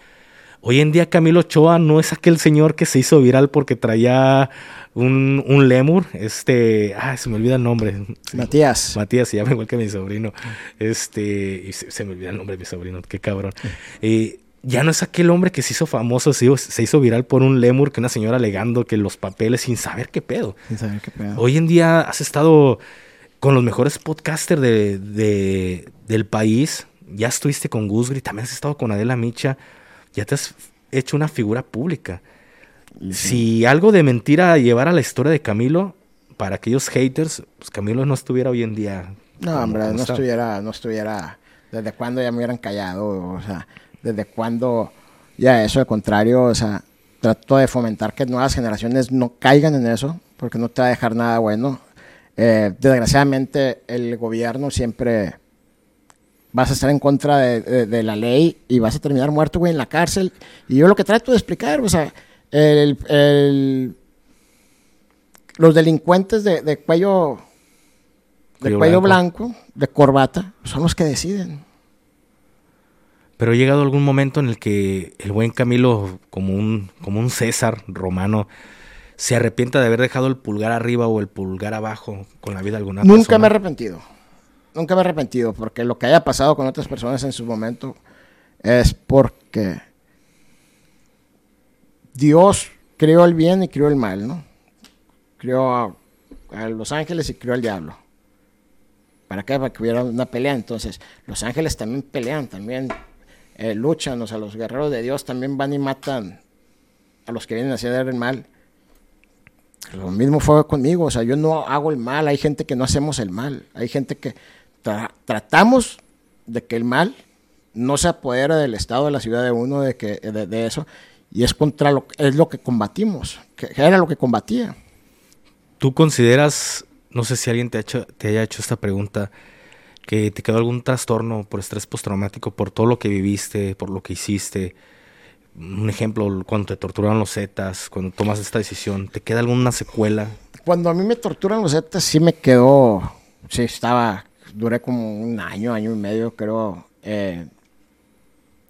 Hoy en día Camilo Ochoa no es aquel señor que se hizo viral porque traía un, un lemur, este, ah, se me olvida el nombre.
Matías.
Matías se llama igual que mi sobrino. Este, y se, se me olvida el nombre de mi sobrino, qué cabrón. [LAUGHS] Eh, ya no es aquel hombre que se hizo famoso, se hizo, se hizo viral por un lemur que una señora alegando que los papeles sin saber qué pedo.
Sin saber qué pedo.
Hoy en día has estado con los mejores podcasters de, de- del país. Ya estuviste con Gusgri, también has estado con Adela Micha. Ya te has hecho una figura pública.
Sí.
Si algo de mentira llevara la historia de Camilo, para aquellos haters, pues Camilo no estuviera hoy en día.
No, hombre, no
está.
estuviera, no estuviera. ¿Desde cuándo ya me hubieran callado? O sea, ¿desde cuándo ya eso? Al contrario, o sea, trato de fomentar que nuevas generaciones no caigan en eso, porque no te va a dejar nada bueno. Eh, desgraciadamente, el gobierno siempre vas a estar en contra de, de- de la ley y vas a terminar muerto, güey, en la cárcel. Y yo lo que trato de explicar, o sea, el, el- los delincuentes de, de cuello de
Cuello blanco.
blanco. de corbata, son los que deciden.
Pero ha llegado algún momento en el que el buen Camilo, como un, como un César romano, se arrepienta de haber dejado el pulgar arriba o el pulgar abajo con la vida de alguna
Nunca
persona.
me he arrepentido. Nunca me he arrepentido, porque lo que haya pasado con otras personas en su momento es porque Dios creó el bien y creó el mal, ¿no? Creó a, los ángeles y creó al diablo. ¿Para qué? Para que hubiera una pelea. Entonces, los ángeles también pelean, también eh, luchan. O sea, los guerreros de Dios también van y matan a los que vienen a hacer el mal. Lo mismo fue conmigo, o sea, yo no hago el mal, hay gente que no hacemos el mal, hay gente que tra- tratamos de que el mal no se apodere del estado de la ciudad de uno, de que de, de eso, y es contra lo es lo que combatimos, que que era lo que combatía.
¿Tú consideras, no sé si alguien te, ha hecho, te haya hecho esta pregunta, que te quedó algún trastorno por estrés postraumático, por todo lo que viviste, por lo que hiciste? Un ejemplo, cuando te torturaron los Zetas, cuando tomas esta decisión, ¿te queda alguna secuela?
Cuando a mí me torturan los Zetas, sí me quedó, sí estaba, duré como un año, año y medio, creo, eh,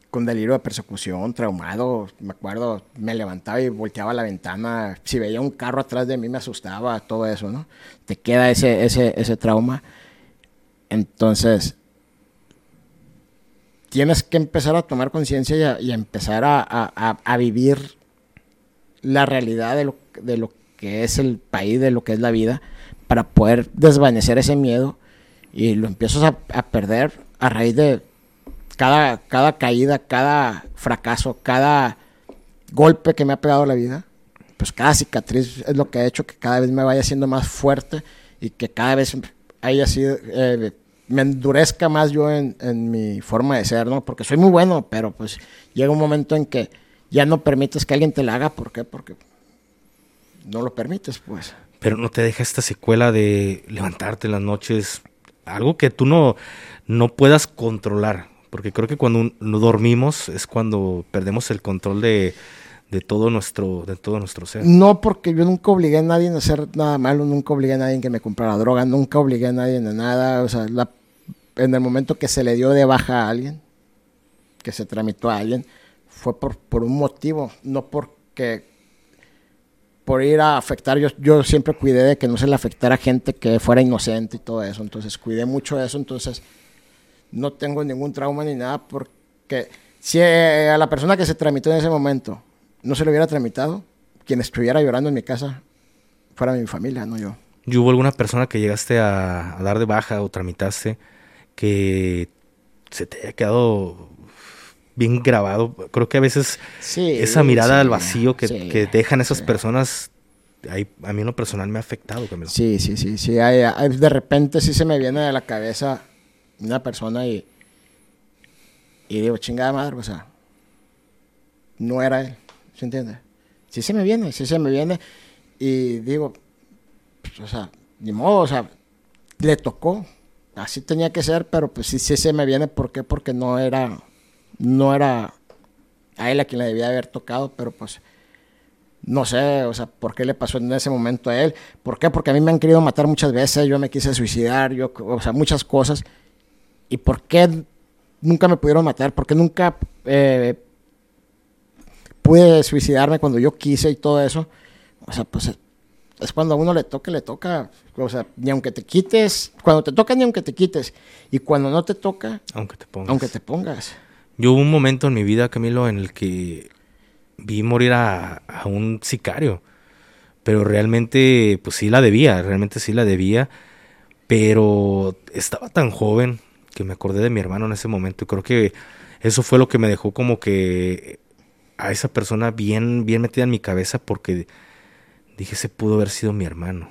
con delirio de persecución, traumado, me acuerdo, me levantaba y volteaba la ventana, si veía un carro atrás de mí me asustaba, todo eso, ¿no? Te queda ese, ese, ese trauma. Entonces, tienes que empezar a tomar conciencia y, empezar a, a- a- a vivir la realidad de lo, de lo que es el país, de lo que es la vida, para poder desvanecer ese miedo y lo empiezas a, perder a raíz de cada, cada caída, cada fracaso, cada golpe que me ha pegado la vida. Pues cada cicatriz es lo que ha hecho que cada vez me vaya siendo más fuerte y que cada vez haya sido, eh, me endurezca más yo en, en mi forma de ser, ¿no? Porque soy muy bueno, pero pues llega un momento en que ya no permites que alguien te la haga. ¿Por qué? Porque no lo permites, pues.
Pero no te deja esta secuela de levantarte en las noches, algo que tú no, no puedas controlar. Porque creo que cuando no dormimos es cuando perdemos el control de, de todo nuestro, de todo nuestro ser.
No, porque yo nunca obligué a nadie a hacer nada malo, nunca obligué a nadie que me comprara droga, nunca obligué a nadie a nada. O sea, en el momento que se le dio de baja a alguien, que se tramitó a alguien, fue por, por un motivo, no porque por ir a afectar. Yo, yo siempre cuidé de que no se le afectara a gente que fuera inocente y todo eso. Entonces cuidé mucho eso. Entonces no tengo ningún trauma ni nada porque si eh, a la persona que se tramitó en ese momento no se le hubiera tramitado, quien estuviera llorando en mi casa fuera mi familia, no yo.
¿Y hubo alguna persona que llegaste a, a dar de baja o tramitaste que se te haya quedado bien grabado? Creo que a veces
Sí,
esa mirada
sí,
al vacío que,
sí,
que dejan esas personas, ahí, a mí en lo personal me ha afectado. Camilo.
Sí, sí, sí, sí. hay- hay- de repente sí se me viene de la cabeza una persona y, y digo, chingada madre, o sea, no era él, ¿se entiende? Sí se me viene, sí se me viene y digo, pues, o sea, ni modo, o sea,
le tocó. Así tenía que ser, pero pues sí, sí se me viene. ¿Por qué? Porque no era, no era a él a quien le debía haber tocado, pero pues no sé, o sea, por qué le pasó en ese momento a él. ¿Por qué? Porque a mí me han querido matar muchas veces, yo me quise suicidar, yo, o sea, muchas cosas. ¿Y por qué nunca me pudieron matar? ¿Por qué nunca eh, pude suicidarme cuando yo quise y todo eso? O sea, pues es cuando a uno le toca, le toca. O sea, ni aunque te quites, cuando te toca, ni aunque te quites. Y cuando no te toca,
Aunque te pongas.
aunque te pongas.
Yo hubo un momento en mi vida, Camilo, en el que vi morir a, a un sicario. Pero realmente, pues sí la debía, realmente sí la debía. Pero estaba tan joven que me acordé de mi hermano en ese momento. Y creo que eso fue lo que me dejó como que a esa persona bien, bien metida en mi cabeza porque dije, ese pudo haber sido mi hermano.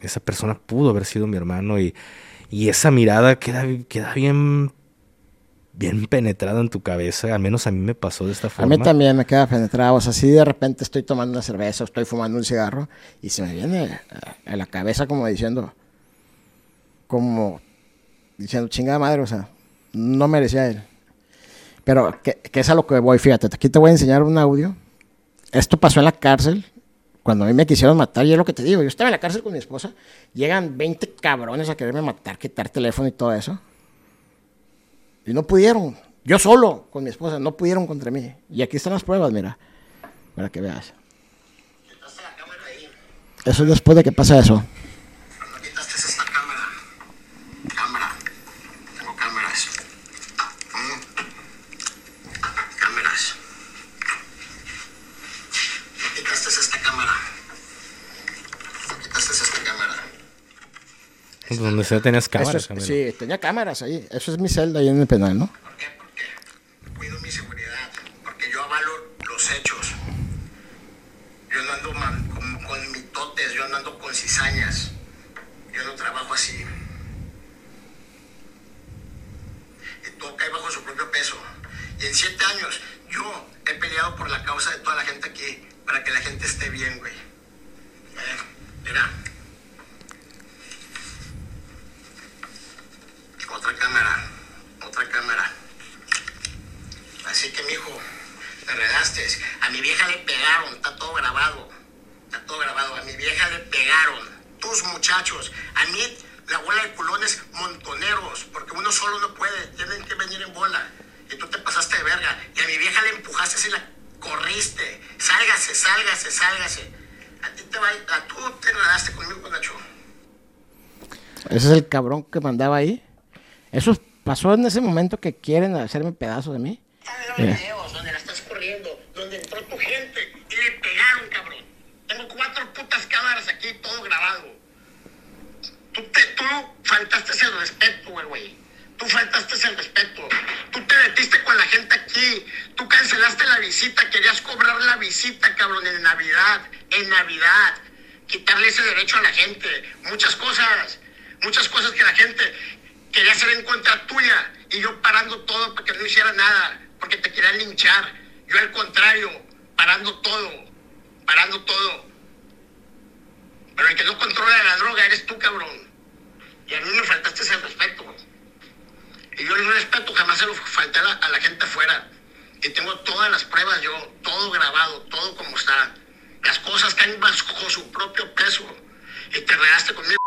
Esa persona pudo haber sido mi hermano y, y esa mirada queda, queda bien, bien penetrada en tu cabeza. Al menos a mí me pasó de esta
A
forma.
mí también me queda penetrado. O sea, si de repente estoy tomando una cerveza o estoy fumando un cigarro y se me viene a, a la cabeza como diciendo, como diciendo, chingada madre, o sea, no merecía él. Pero, que, que es a lo que voy, fíjate, aquí te voy a enseñar un audio. Esto pasó en la cárcel, cuando a mí me quisieron matar, y es lo que te digo, yo estaba en la cárcel con mi esposa, llegan 20 cabrones a quererme matar, quitar teléfono y todo eso. Y no pudieron. Yo solo con mi esposa, no pudieron contra mí. Y aquí están las pruebas, mira. Para que veas. Eso es después de que pasa eso.
No quitaste esta cámara. Cámara. Tengo cámaras. Mm. Cámaras. No quitaste esta cámara. No quitaste esta cámara.
Donde sea tenías cámaras,
es- sí, tenía cámaras ahí. Eso es mi celda ahí en el penal, ¿no?
¿Por qué? Porque cuido mi seguridad. Porque yo avalo los hechos. Yo no ando man- con, con mitotes, yo no ando con cizañas. Yo no trabajo así. Y todo cae bajo su propio peso. Y en siete años yo he peleado por la causa de toda la gente aquí para que la gente esté bien, güey. Eh, mira. Otra cámara, otra cámara. Así que, mijo, te redaste. A mi vieja le pegaron, está todo grabado. Está todo grabado. A mi vieja le pegaron. Tus muchachos. A mí, la bola de culones montoneros. Porque uno solo no puede. Tienen que venir en bola. Y tú te pasaste de verga. Y a mi vieja le empujaste y la corriste. Sálgase, sálgase, sálgase. A ti te va. A tú te redaste conmigo, Nacho.
Ese es el cabrón que mandaba ahí. Eso pasó en ese momento que quieren hacerme pedazo de mí. Mira.
los videos donde la estás corriendo, donde entró tu gente y le pegaron, cabrón. Tengo cuatro putas cámaras aquí, todo grabado. Tú, te, tú faltaste el respeto, güey, güey. Tú faltaste el respeto. Tú te metiste con la gente aquí. Tú cancelaste la visita. Querías cobrar la visita, cabrón, en Navidad. En Navidad. Quitarle ese derecho a la gente. Muchas cosas. Muchas cosas que la gente quería hacer en contra tuya. Y yo parando todo para que no hiciera nada. Porque te querían linchar. Yo al contrario, parando todo. Parando todo. Pero el que no controla la droga eres tú, cabrón. Y a mí me faltaste ese respeto. Y yo el respeto jamás se lo falté a la, a la gente afuera. Y tengo todas las pruebas yo, todo grabado, todo como está. Las cosas caen bajo su propio peso. Y te regaste conmigo.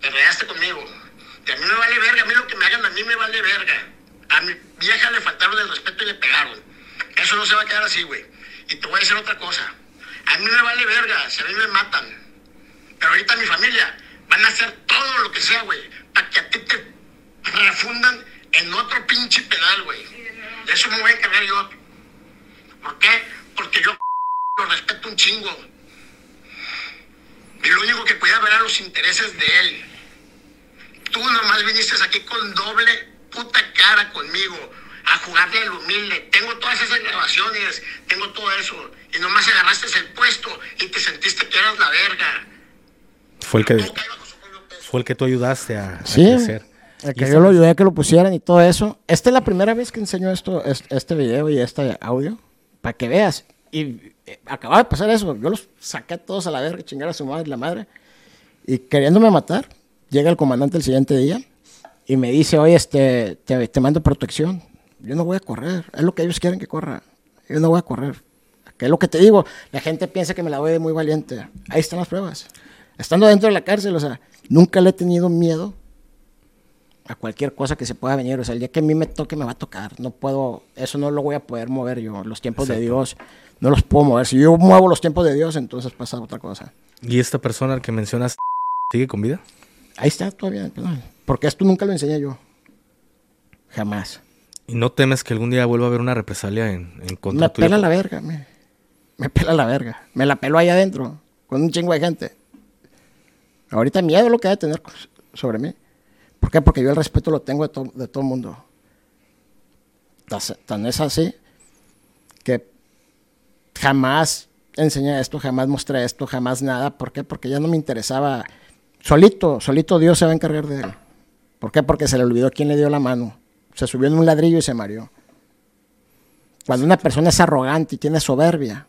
Te regaste conmigo. Y a mí me vale verga. A mí lo que me hagan a mí me vale verga. A mi vieja le faltaron el respeto y le pegaron. Eso no se va a quedar así, güey. Y te voy a decir otra cosa. A mí me vale verga si a mí me matan. Pero ahorita mi familia van a hacer todo lo que sea, güey, para que a ti te refundan en otro pinche penal, güey. De eso me voy a encargar yo. ¿Por qué? Porque yo [LAUGHS] lo respeto un chingo. Y lo único que ver eran los intereses de él. Tú nomás viniste aquí con doble puta cara conmigo a jugarle al humilde. Tengo todas esas grabaciones, tengo todo eso. Y nomás agarraste el puesto y te sentiste que eras la verga.
Fue el que, fue el que tú ayudaste a, a
Sí,
crecer.
el que yo lo ayudé a que lo pusieran y todo eso. Esta es la primera vez que enseño esto, es- este video y este audio, para que veas. Y eh, acaba de pasar eso, yo los saqué a todos a la verga, chingar a su madre, la madre, y queriéndome matar.
Llega el comandante el siguiente día y me dice, oye, este, te, te mando protección. Yo no voy a correr, es lo que ellos quieren que corra. Yo no voy a correr. Que es lo que te digo, la gente piensa que me la voy de muy valiente. Ahí están las pruebas. Estando dentro de la cárcel, o sea, nunca le he tenido miedo a cualquier cosa que se pueda venir. O sea, el día que a mí me toque, me va a tocar. No puedo, eso no lo voy a poder mover yo. Los tiempos de. Dios no los puedo mover. Si yo muevo los tiempos de Dios, entonces pasa otra cosa.
¿Y esta persona al que mencionas sigue con vida?
Ahí está todavía. perdón. Porque esto nunca lo enseñé yo. Jamás.
¿Y no temes que algún día vuelva a haber una represalia en, en contra
Me
tuya?
pela la verga, me, me pela la verga. Me la peló ahí adentro, con un chingo de gente. Ahorita miedo lo que ha de tener sobre mí. ¿Por qué? Porque yo el respeto lo tengo de, to- de todo el mundo. Tan es así que jamás enseñé esto, jamás mostré esto, jamás nada. ¿Por qué? Porque ya no me interesaba. Solito, solito Dios se va a encargar de él. ¿Por qué? Porque se le olvidó quién le dio la mano. Se subió en un ladrillo y se mareó. Cuando una persona es arrogante y tiene soberbia,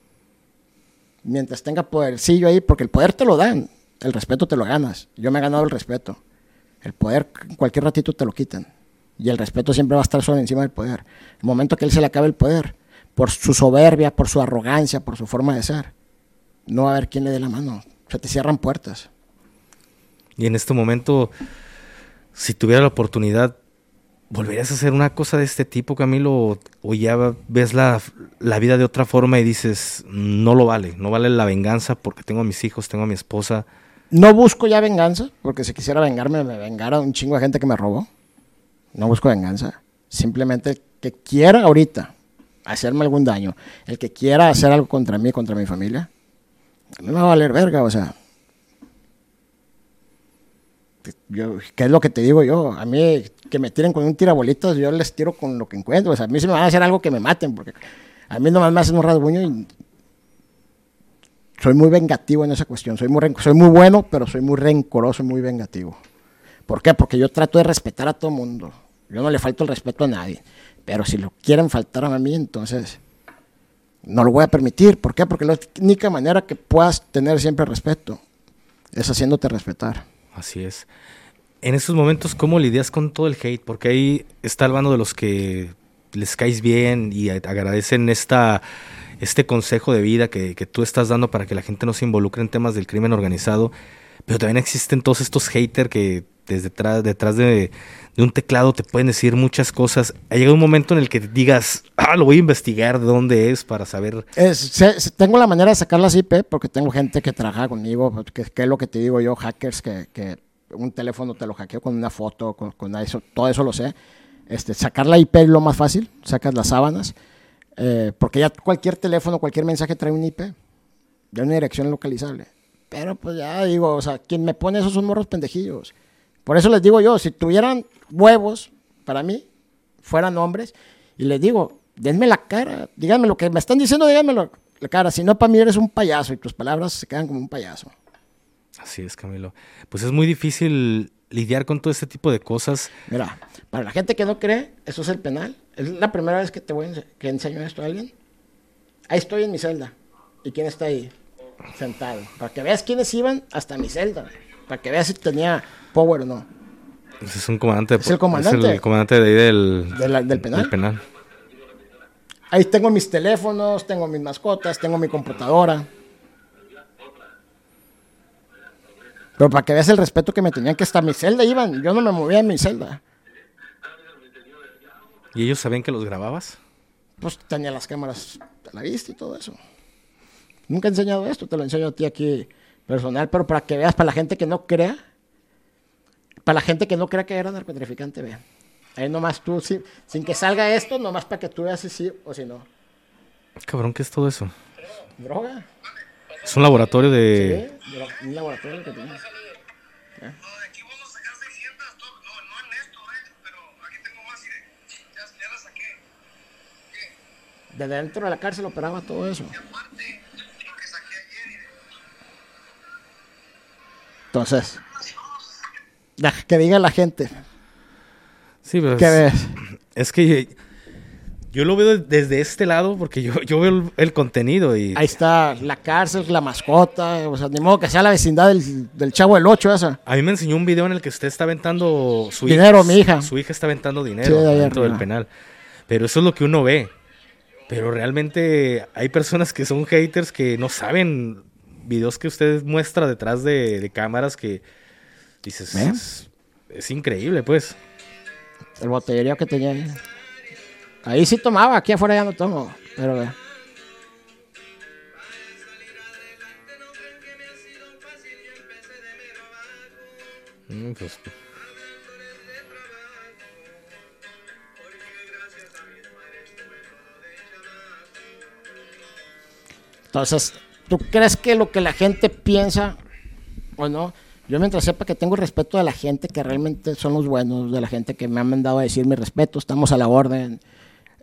mientras tenga podercillo ahí, porque el poder te lo dan, el respeto te lo ganas. Yo me he ganado el respeto. El poder, cualquier ratito te lo quitan. Y el respeto siempre va a estar sobre encima del poder. El momento que él se le acabe el poder, por su soberbia, por su arrogancia, por su forma de ser, no va a haber quien le dé la mano. Se te cierran puertas.
Y en este momento, si tuviera la oportunidad, ¿volverías a hacer una cosa de este tipo, Camilo? ¿O, o ya ves la, la vida de otra forma y dices, no lo vale, no vale la venganza porque tengo a mis hijos, tengo a mi esposa?
No busco ya venganza, porque si quisiera vengarme, me vengara un chingo de gente que me robó. No busco venganza. Simplemente el que quiera ahorita hacerme algún daño, el que quiera hacer algo contra mí, contra mi familia, a mí me va a valer verga, o sea. Yo, ¿Qué es lo que te digo yo? A mí que me tiren con un tirabolitas, yo les tiro con lo que encuentro. O sea, a mí si me van a hacer algo que me maten, porque a mí nomás me hacen un rasguño y soy muy vengativo en esa cuestión. Soy muy, soy muy bueno, pero soy muy rencoroso y muy vengativo. ¿Por qué? Porque yo trato de respetar a todo mundo. Yo no le falto el respeto a nadie. Pero si lo quieren faltar a mí, entonces no lo voy a permitir. ¿Por qué? Porque la única manera que puedas tener siempre respeto es haciéndote respetar.
Así es. En estos momentos, ¿cómo lidias con todo el hate? Porque ahí está el bando de los que les caes bien y agradecen esta, este consejo de vida que, que tú estás dando para que la gente no se involucre en temas del crimen organizado. Pero también existen todos estos haters que desde detrás de, de un teclado te pueden decir muchas cosas. Ha llegado un momento en el que digas, ah, lo voy a investigar de dónde es para saber.
Tengo la manera de sacar las IP porque tengo gente que trabaja conmigo, pues, que, es lo que te digo yo, hackers, que, que un teléfono te lo hackeo con una foto, con, con eso, todo eso lo sé. Este, sacar la IP es lo más fácil, sacas las sábanas, eh, porque ya cualquier teléfono, cualquier mensaje trae un IP, ya una dirección localizable. Pero pues ya digo, o sea, quien me pone esos son morros pendejillos. Por eso les digo yo, si tuvieran huevos para mí, fueran hombres, y les digo, denme la cara, díganme lo que me están diciendo, díganmelo la cara, si no para mí eres un payaso y tus palabras se quedan como un payaso.
Así es, Camilo. Pues es muy difícil lidiar con todo este tipo de cosas.
Mira, para la gente que no cree, eso es el penal. Es la primera vez que te voy ense- que enseño esto a alguien. Ahí estoy en mi celda. ¿Y quién está ahí? Sentado. Para que veas quiénes iban hasta mi celda. Para que veas si tenía power o no.
Ese Es un comandante.
Es el comandante.
el comandante de ahí del,
De la- del penal.
del penal.
Ahí tengo mis teléfonos, tengo mis mascotas, tengo mi computadora. Pero para que veas el respeto que me tenían, que hasta mi celda iban. Yo no me movía en mi celda.
¿Y ellos sabían que los grababas?
Pues tenía las cámaras a la vista y todo eso. Nunca he enseñado esto, te lo enseño a ti aquí personal, pero para que veas, para la gente que no crea, para la gente que no crea que era narcotraficante, ve. Ahí nomás tú, sí, sin que salga esto, nomás para que tú veas si sí o si no.
Cabrón, ¿qué es todo eso?
Droga.
Es un laboratorio de...
Sí, dro- un laboratorio que tiene.
No, de aquí vamos a sacar 600, to- no, no en esto, eh, pero aquí tengo más, mire, ya, ya la saqué. ¿Qué?
De dentro de la cárcel operaba todo eso.
Y aparte, lo que saqué ayer, mire.
Entonces, que diga la gente,
Sí, pero
¿qué
es,
ves?
es que Yo lo veo desde este lado porque yo, yo veo el, el contenido y...
Ahí está la cárcel, la mascota, o sea, ni modo que sea la vecindad del, del chavo del 8 esa.
A mí me enseñó un video en el que usted está aventando su
Dinero, mi hija.
Su hija está aventando dinero
Sí, de ahí
dentro del penal. Pero eso es lo que uno ve. Pero realmente hay personas que son haters que no saben videos que usted muestra detrás de, de cámaras que dices,
¿Eh?
es, es increíble, pues.
El botellerío que tenía ahí. Ahí sí tomaba, aquí afuera ya no tomo. Pero ve.
Mm, pues,
Entonces, ¿tú crees que lo que la gente piensa o no? Yo mientras sepa que tengo respeto de la gente que realmente son los buenos, de la gente que me han mandado a decir mi respeto, estamos a la orden,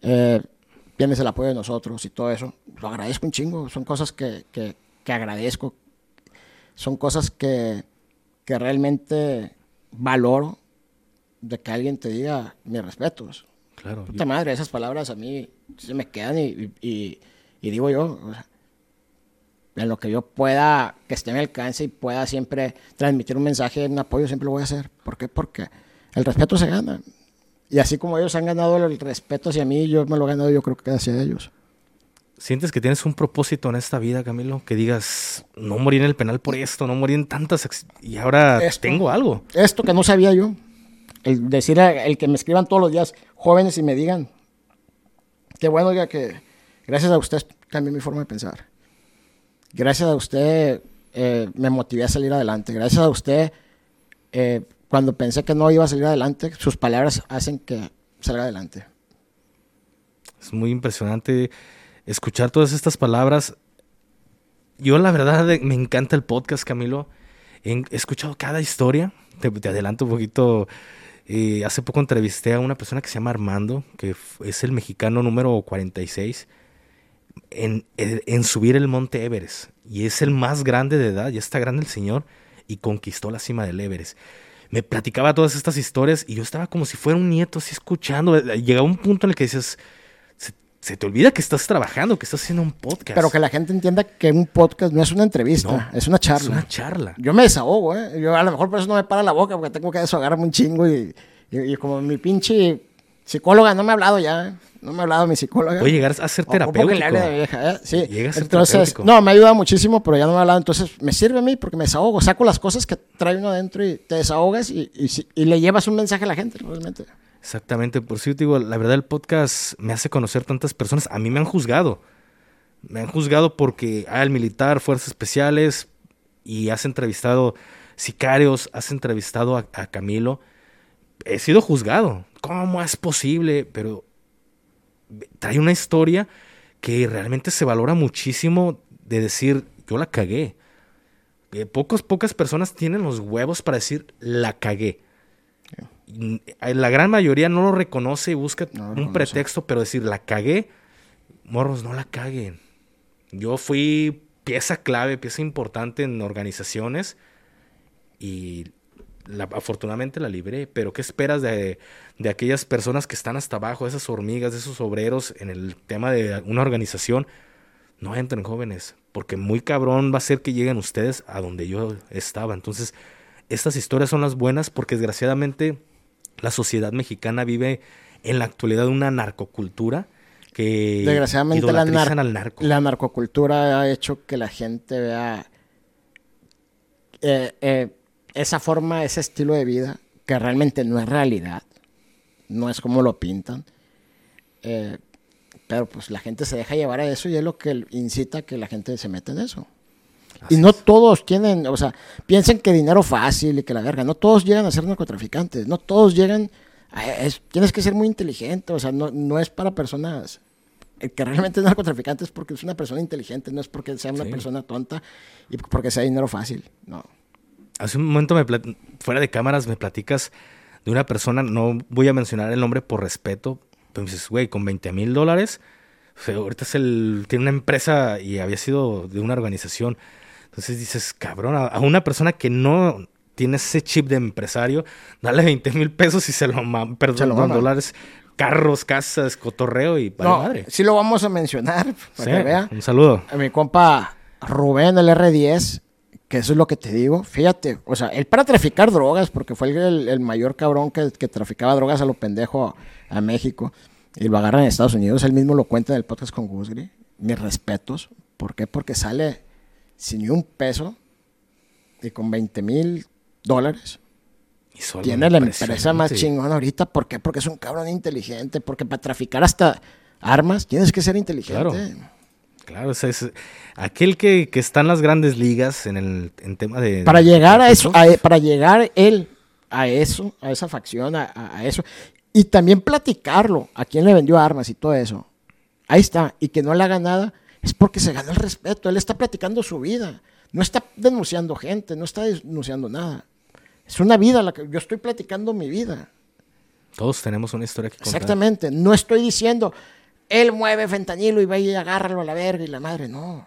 eh, tienes el apoyo de nosotros y todo eso, lo agradezco un chingo, son cosas que, que- que agradezco, son cosas que, que realmente valoro de que alguien te diga mis respetos.
claro.
Puta madre, esas palabras a mí se me quedan y, y- y- y digo yo, o sea, en lo que yo pueda, que esté en mi alcance y pueda siempre transmitir un mensaje en apoyo, siempre lo voy a hacer. ¿Por qué? Porque el respeto se gana. Y así como ellos han ganado el respeto hacia mí, yo me lo he ganado yo creo que hacia ellos.
¿Sientes que tienes un propósito en esta vida, Camilo? Que digas, no morí en el penal por esto, no morí en tantas... Y ahora
Esto.
tengo algo.
Esto que no sabía yo, el decir, a- el que me escriban todos los días jóvenes y me digan, qué bueno, oiga, que gracias a usted cambié mi forma de pensar. Gracias a usted eh, me motivé a salir adelante. Gracias a usted, eh, cuando pensé que no iba a salir adelante, sus palabras hacen que salga adelante.
Es muy impresionante escuchar todas estas palabras. Yo la verdad eh, me encanta el podcast, Camilo. He escuchado cada historia. Te, adelanto un poquito. hace poco entrevisté a una persona que se llama Armando, que es el mexicano número 46 en, en- en subir el monte Everest. Y es el más grande de edad, ya está grande el señor, y conquistó la cima del Everest. Me platicaba todas estas historias y yo estaba como si fuera un nieto así escuchando. Llegaba un punto en el que dices, se, se te olvida que estás trabajando, que estás haciendo un podcast.
Pero que la gente entienda que un podcast no es una entrevista,
No,
es una charla.
Es una charla.
Yo me desahogo, ¿eh? Yo a lo mejor por eso no me para la boca, porque tengo que desahogarme un chingo y, y- y como mi pinche psicóloga no me ha hablado ya, ¿eh? No me ha hablado mi psicóloga.
Puede llegar a ser
Ocupo que le hable de
terapéutico.
vieja, ¿eh? Sí.
Llega a ser
Entonces,
terapéutico.
no, me ha ayudado muchísimo, pero ya no me ha hablado. Entonces, me sirve a mí porque me desahogo. Saco las cosas que trae uno adentro y te desahogas y, y si- y le llevas un mensaje a la gente, realmente.
Exactamente, por yo te digo, la verdad el podcast me hace conocer tantas personas. A mí me han juzgado. Me han juzgado porque, ah, el militar, fuerzas especiales, y has entrevistado sicarios, has entrevistado a, a Camilo. He sido juzgado. ¿Cómo es posible? Pero trae una historia que realmente se valora muchísimo de decir, yo la cagué. Eh, pocos, pocas personas tienen los huevos para decir, la cagué. Y, eh, La gran mayoría no lo reconoce y busca
No
un
reconoce.
pretexto, pero decir, la cagué, morros, no la caguen. Yo fui pieza clave, pieza importante en organizaciones y la- afortunadamente la libré. Pero ¿qué esperas de, de aquellas personas que están hasta abajo, esas hormigas, esos obreros en el tema de una organización? No entren jóvenes, porque muy cabrón va a ser que lleguen ustedes a donde yo estaba. Entonces, estas historias son las buenas porque desgraciadamente la sociedad mexicana vive en la actualidad una narcocultura que
Desgraciadamente la,
idolatrizan
nar-
al narco.
la narcocultura ha hecho que la gente vea eh, eh, esa forma, ese estilo de vida, que realmente no es realidad, no es como lo pintan. Eh, pero pues la gente se deja llevar a eso y es lo que incita a que la gente se meta en eso.
Así
y no
es.
todos tienen, o sea, piensen que dinero fácil y que la verga, no todos llegan a ser narcotraficantes, no todos llegan a, es- tienes que ser muy inteligente, o sea, no, no es para personas, el que realmente es narcotraficante es porque es una persona inteligente, no es porque sea una
Sí.
persona tonta y porque sea dinero fácil, no.
Hace un momento, me fuera de cámaras, me platicas de una persona, no voy a mencionar el nombre por respeto, pero me dices, güey, con 20 mil dólares, o sea, ahorita es el, tiene una empresa y había sido de una organización. Entonces dices, cabrón, a, a una persona que no, tiene ese chip de empresario, dale 20 mil pesos y se lo perdón,
Se lo
dólares, carros, casas, cotorreo y para
No,
madre.
sí lo vamos a mencionar [LAUGHS] para
Sí,
que vea.
un saludo.
A mi compa Rubén, el R10, que eso es lo que te digo. Fíjate, o sea, él para traficar drogas, porque fue el, el mayor cabrón que, que traficaba drogas a lo pendejo a, a México, y lo agarran en Estados Unidos, él mismo lo cuenta en el podcast con Gusgri. Mis respetos. ¿Por qué? Porque sale sin ni un peso y con 20 mil dólares. Tiene la empresa más chingona ahorita. ¿Por qué? Porque es un cabrón inteligente. Porque para traficar hasta armas tienes que ser inteligente.
Claro. Claro, ese es aquel que, que está en las grandes ligas en el en tema de...
Para llegar a eso, a- para llegar él a eso, a esa facción, a eso, y también platicarlo, a quién le vendió armas y todo eso. Ahí está, y que no le haga nada, es porque se gana el respeto. Él está platicando su vida, no está denunciando gente, no está denunciando nada. Es una vida, la que yo estoy platicando mi vida.
Todos tenemos una historia que contar.
Exactamente, no estoy diciendo, él mueve fentanilo y va y agárralo a la verga y la madre, no.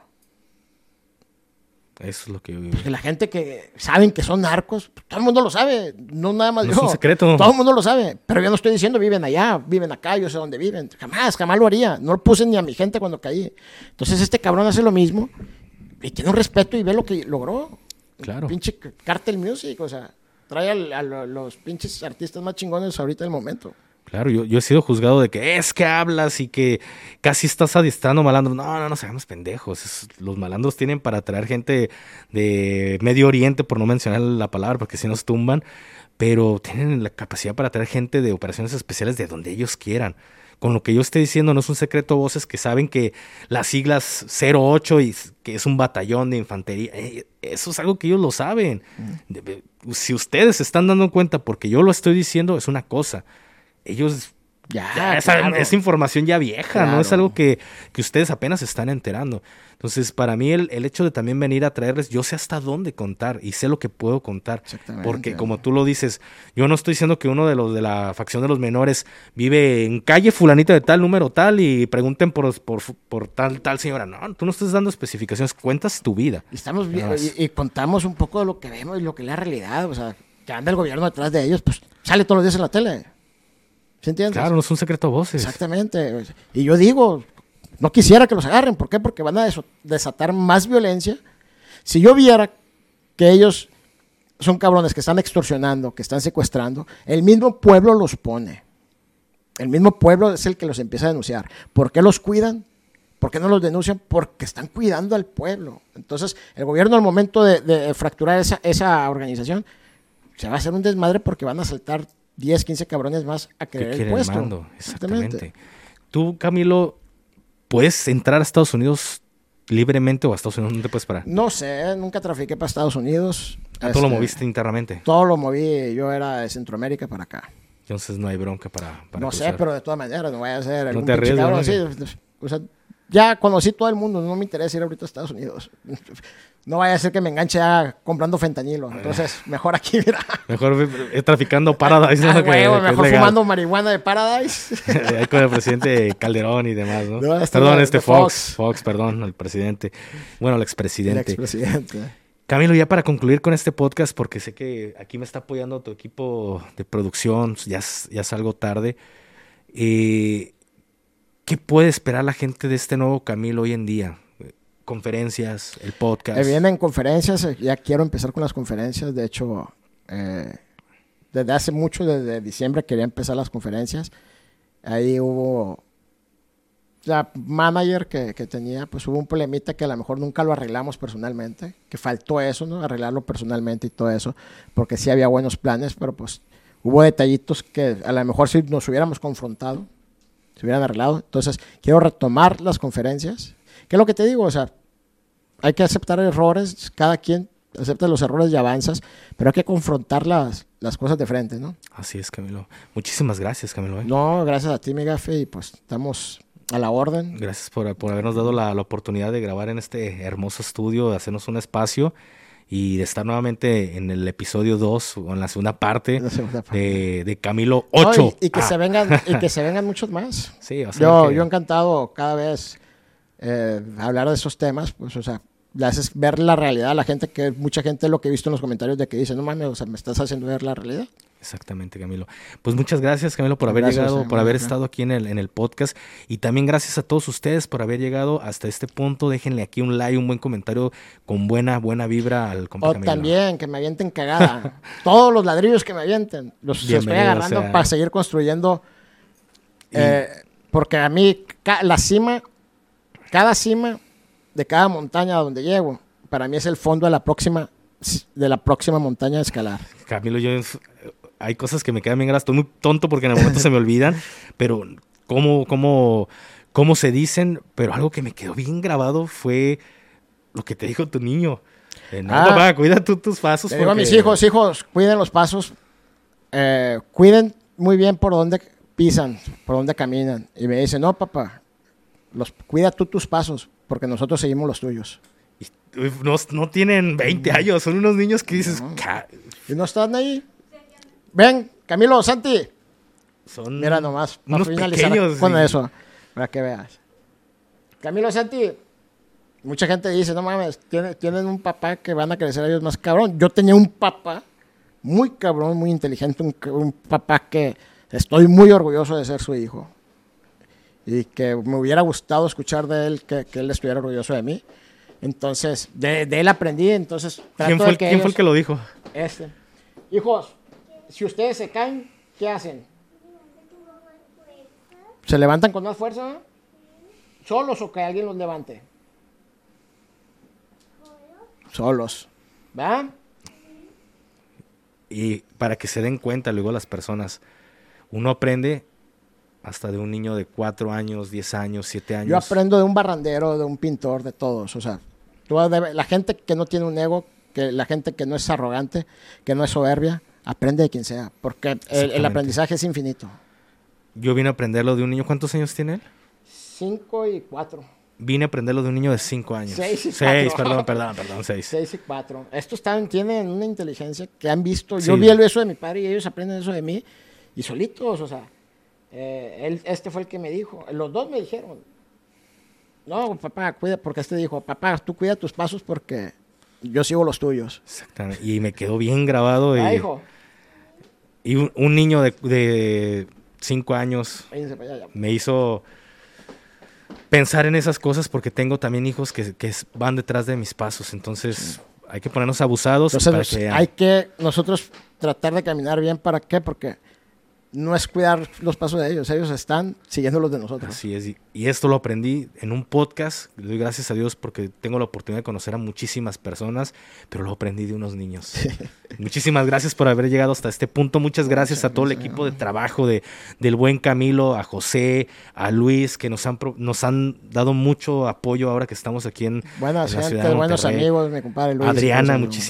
Eso es lo que yo
Porque la gente que saben que son narcos, pues, todo el mundo lo sabe, no nada más
No
yo.
es un secreto.
Todo el mundo lo sabe, pero yo no estoy diciendo viven allá, viven acá, yo sé dónde viven. Jamás, jamás lo haría. No lo puse ni a mi gente cuando caí. Entonces este cabrón hace lo mismo y tiene un respeto y ve lo que logró.
Claro.
Pinche Cartel Music, o sea, trae a, lo- los pinches artistas más chingones ahorita del momento.
Claro, yo, yo he sido juzgado de que es que hablas y que casi estás adiestrando malandros. No, no, no seamos pendejos. Es- los malandros tienen para traer gente de Medio Oriente, por no mencionar la palabra, porque si nos tumban, pero tienen la capacidad para traer gente de operaciones especiales de donde ellos quieran. Con lo que yo esté diciendo no es un secreto voces que saben que las siglas 08 y que es un batallón de infantería, eh, eso es algo que ellos lo saben. De- Si ustedes se están dando cuenta porque yo lo estoy diciendo, es una cosa. Ellos
Ya,
ya, esa,
claro.
esa información ya vieja, no es algo que, que ustedes apenas están enterando. Entonces, para mí, el, el hecho de también venir a traerles, yo sé hasta dónde contar y sé lo que puedo contar.
Exactamente.
Porque, como tú lo dices, yo no estoy diciendo que uno de los de la facción de los menores vive en calle fulanita de tal número tal y pregunten por, por, por tal, tal señora. No, tú no estás dando especificaciones, cuentas tu vida.
Estamos y, y contamos un poco de lo que vemos y lo que es la realidad. O sea, que anda el gobierno detrás de ellos, pues sale todos los días en la tele. ¿Sí entiendes?
Claro, no es un secreto a voces.
Exactamente. Y yo digo, no quisiera que los agarren. ¿Por qué? Porque van a desatar más violencia. Si yo viera que ellos son cabrones que están extorsionando, que están secuestrando, el mismo pueblo los pone. El mismo pueblo es el que los empieza a denunciar. ¿Por qué los cuidan? ¿Por qué no los denuncian? Porque están cuidando al pueblo. Entonces, el gobierno al momento de, de fracturar esa, esa organización, se va a hacer un desmadre porque van a saltar 10, 15 cabrones más a
que
querer
quiere el
puesto.
mando. Exactamente. Tú, Camilo, puedes entrar a Estados Unidos libremente o a Estados Unidos no te puedes parar.
No sé, nunca trafiqué para Estados Unidos.
Ah, Tú lo
Este,
moviste internamente.
Todo lo moví, yo era de Centroamérica para acá.
Entonces no hay bronca para. para
no sé,
cruzar.
pero de todas maneras, no vaya a ser algún
te ¿no?
así. O sea, ya conocí todo el mundo, no me interesa ir ahorita a Estados Unidos. [LAUGHS] No vaya a ser que me enganche ya comprando fentanilo. Entonces, mejor aquí, mira.
Mejor eh, traficando Paradise.
Ah,
¿no? Que- que es
mejor
legal.
fumando marihuana de Paradise. [LAUGHS]
Ahí con el presidente Calderón y demás, ¿no?
No, este
perdón,
de-
este
de
Fox.
Fox.
Fox, perdón, el presidente. Bueno, el
El
expresidente.
expresidente.
Camilo, ya para concluir con este podcast, porque sé que aquí me está apoyando tu equipo de producción, ya ya es algo tarde. eh, ¿Qué puede esperar la gente de este nuevo Camilo hoy en día? Conferencias, el podcast.
Eh, vienen conferencias, eh, ya quiero empezar con las conferencias. De hecho, eh, desde hace mucho, desde diciembre, quería empezar las conferencias. Ahí hubo la manager que, que tenía, pues hubo un problemita que a lo mejor nunca lo arreglamos personalmente, que faltó eso, ¿no? Arreglarlo personalmente y todo eso, porque sí había buenos planes, pero pues hubo detallitos que a lo mejor si nos hubiéramos confrontado, se hubieran arreglado. Entonces, quiero retomar las conferencias. ¿Qué es lo que te digo? O sea, hay que aceptar errores, cada quien acepta los errores y avanzas, pero hay que confrontar las, las cosas de frente, ¿no?
Así es, Camilo. Muchísimas gracias, Camilo. ¿eh?
No, gracias a ti, mi gafe, y pues estamos a la orden.
Gracias por, por habernos dado la, la oportunidad de grabar en este hermoso estudio, de hacernos un espacio y de estar nuevamente en el episodio 2 o en la segunda parte
La segunda parte.
de, de Camilo
No,
8.
y, y que
Ah,
se vengan, y que se [LAUGHS] vengan muchos más.
Sí, va a ser
Yo,
que-
yo encantado cada vez eh, hablar de esos temas, pues, o sea, le haces ver la realidad a la gente, que mucha gente lo que he visto en los comentarios de que dice, no mames, o sea, me estás haciendo ver la realidad.
Exactamente, Camilo. Pues muchas gracias, Camilo, por haber
Gracias,
llegado,
eh,
por haber estado aquí en el, en el podcast. Y también gracias a todos ustedes por haber llegado hasta este punto. Déjenle aquí un like, un buen comentario con buena, buena vibra al compa
O
Camilo.
también que me avienten cagada. [LAUGHS] Todos los ladrillos que me avienten, los estoy agarrando
sea.
para seguir construyendo.
Y-
Eh, porque a mí, la cima, cada cima de cada montaña a donde llego, para mí es el fondo de la próxima, de la próxima montaña a escalar.
Camilo, yo hay cosas que me quedan bien gradas. Estoy muy tonto porque en el momento se me olvidan, [LAUGHS] pero cómo, cómo, cómo se dicen, pero algo que me quedó bien grabado fue lo que te dijo tu niño. Eh, no,
Ah.
papá, cuida tú tus pasos.
Digo a mis hijos, hijos, cuiden los pasos, eh, cuiden muy bien por donde pisan, por donde caminan. Y me dicen, no, papá, los, cuida tú tus pasos, porque nosotros seguimos los tuyos.
Y, no, no tienen 20 años, son unos niños que dices, "Ca-
¿Y no están ahí? Ven, Camilo, Santi.
son
Mira nomás, para
unos
finalizar
pequeños.
con
y-
eso, para que veas. Camilo, Santi, mucha gente dice, no mames, tienen, tienen un papá que van a crecer ellos más cabrón. Yo tenía un papá muy cabrón, muy inteligente, un, un papá que estoy muy orgulloso de ser su hijo. Y que me hubiera gustado escuchar de él que, que él estuviera orgulloso de mí. Entonces, de, de él aprendí, entonces trato
¿Quién, fue
de
el,
que
quién fue el que lo dijo?
este. Hijos, si ustedes se caen, ¿qué hacen? ¿Se levantan con más fuerza? ¿Solos o que alguien los levante? Solos. ¿Va?
Y para que se den cuenta luego las personas, uno aprende hasta de un niño de 4 años, 10 años, 7 años.
Yo aprendo de un barrandero, de un pintor, de todos. O sea, tú la gente que no tiene un ego, que la gente que no es arrogante, que no es soberbia, aprende de quien sea. Porque el- aprendizaje es infinito.
Yo vine a aprenderlo de un niño. ¿Cuántos años tiene él?
Cinco y cuatro.
Vine a aprenderlo de un niño de 5 años.
Seis y
Seis,
cuatro.
perdón, perdón, perdón, 6.
6 y 4. Estos están, tienen una inteligencia que han visto. Yo vi el beso de mi padre y ellos aprenden eso de mí. Y solitos, o sea. Eh, él, este fue el que me dijo. Los dos me dijeron. No, papá, cuida, porque este dijo, papá, tú cuida tus pasos porque yo sigo los tuyos.
Exactamente. Y me quedó bien grabado. Y,
Ah, hijo,
y un, un niño de 5 años me hizo pensar en esas cosas porque tengo también hijos que, van detrás de mis pasos. Entonces hay que ponernos abusados.
Entonces,
para que-
hay que nosotros tratar de caminar bien. ¿Para qué? Porque no es cuidar los pasos de ellos. Ellos están siguiendo los de nosotros.
Así es. y- esto lo aprendí en un podcast. Le doy gracias a Dios porque tengo la oportunidad de conocer a muchísimas personas, pero lo aprendí de unos niños. [LAUGHS] Muchísimas gracias por haber llegado hasta este punto. Muchas gracias a todo el equipo de trabajo de, del buen Camilo, a José, a Luis, que nos han, nos han dado mucho apoyo ahora que estamos aquí en,
Buenas
en la ciudad
gente,
de
buenos amigos, mi compadre Luis.
Adriana,
Pues,
muchísimas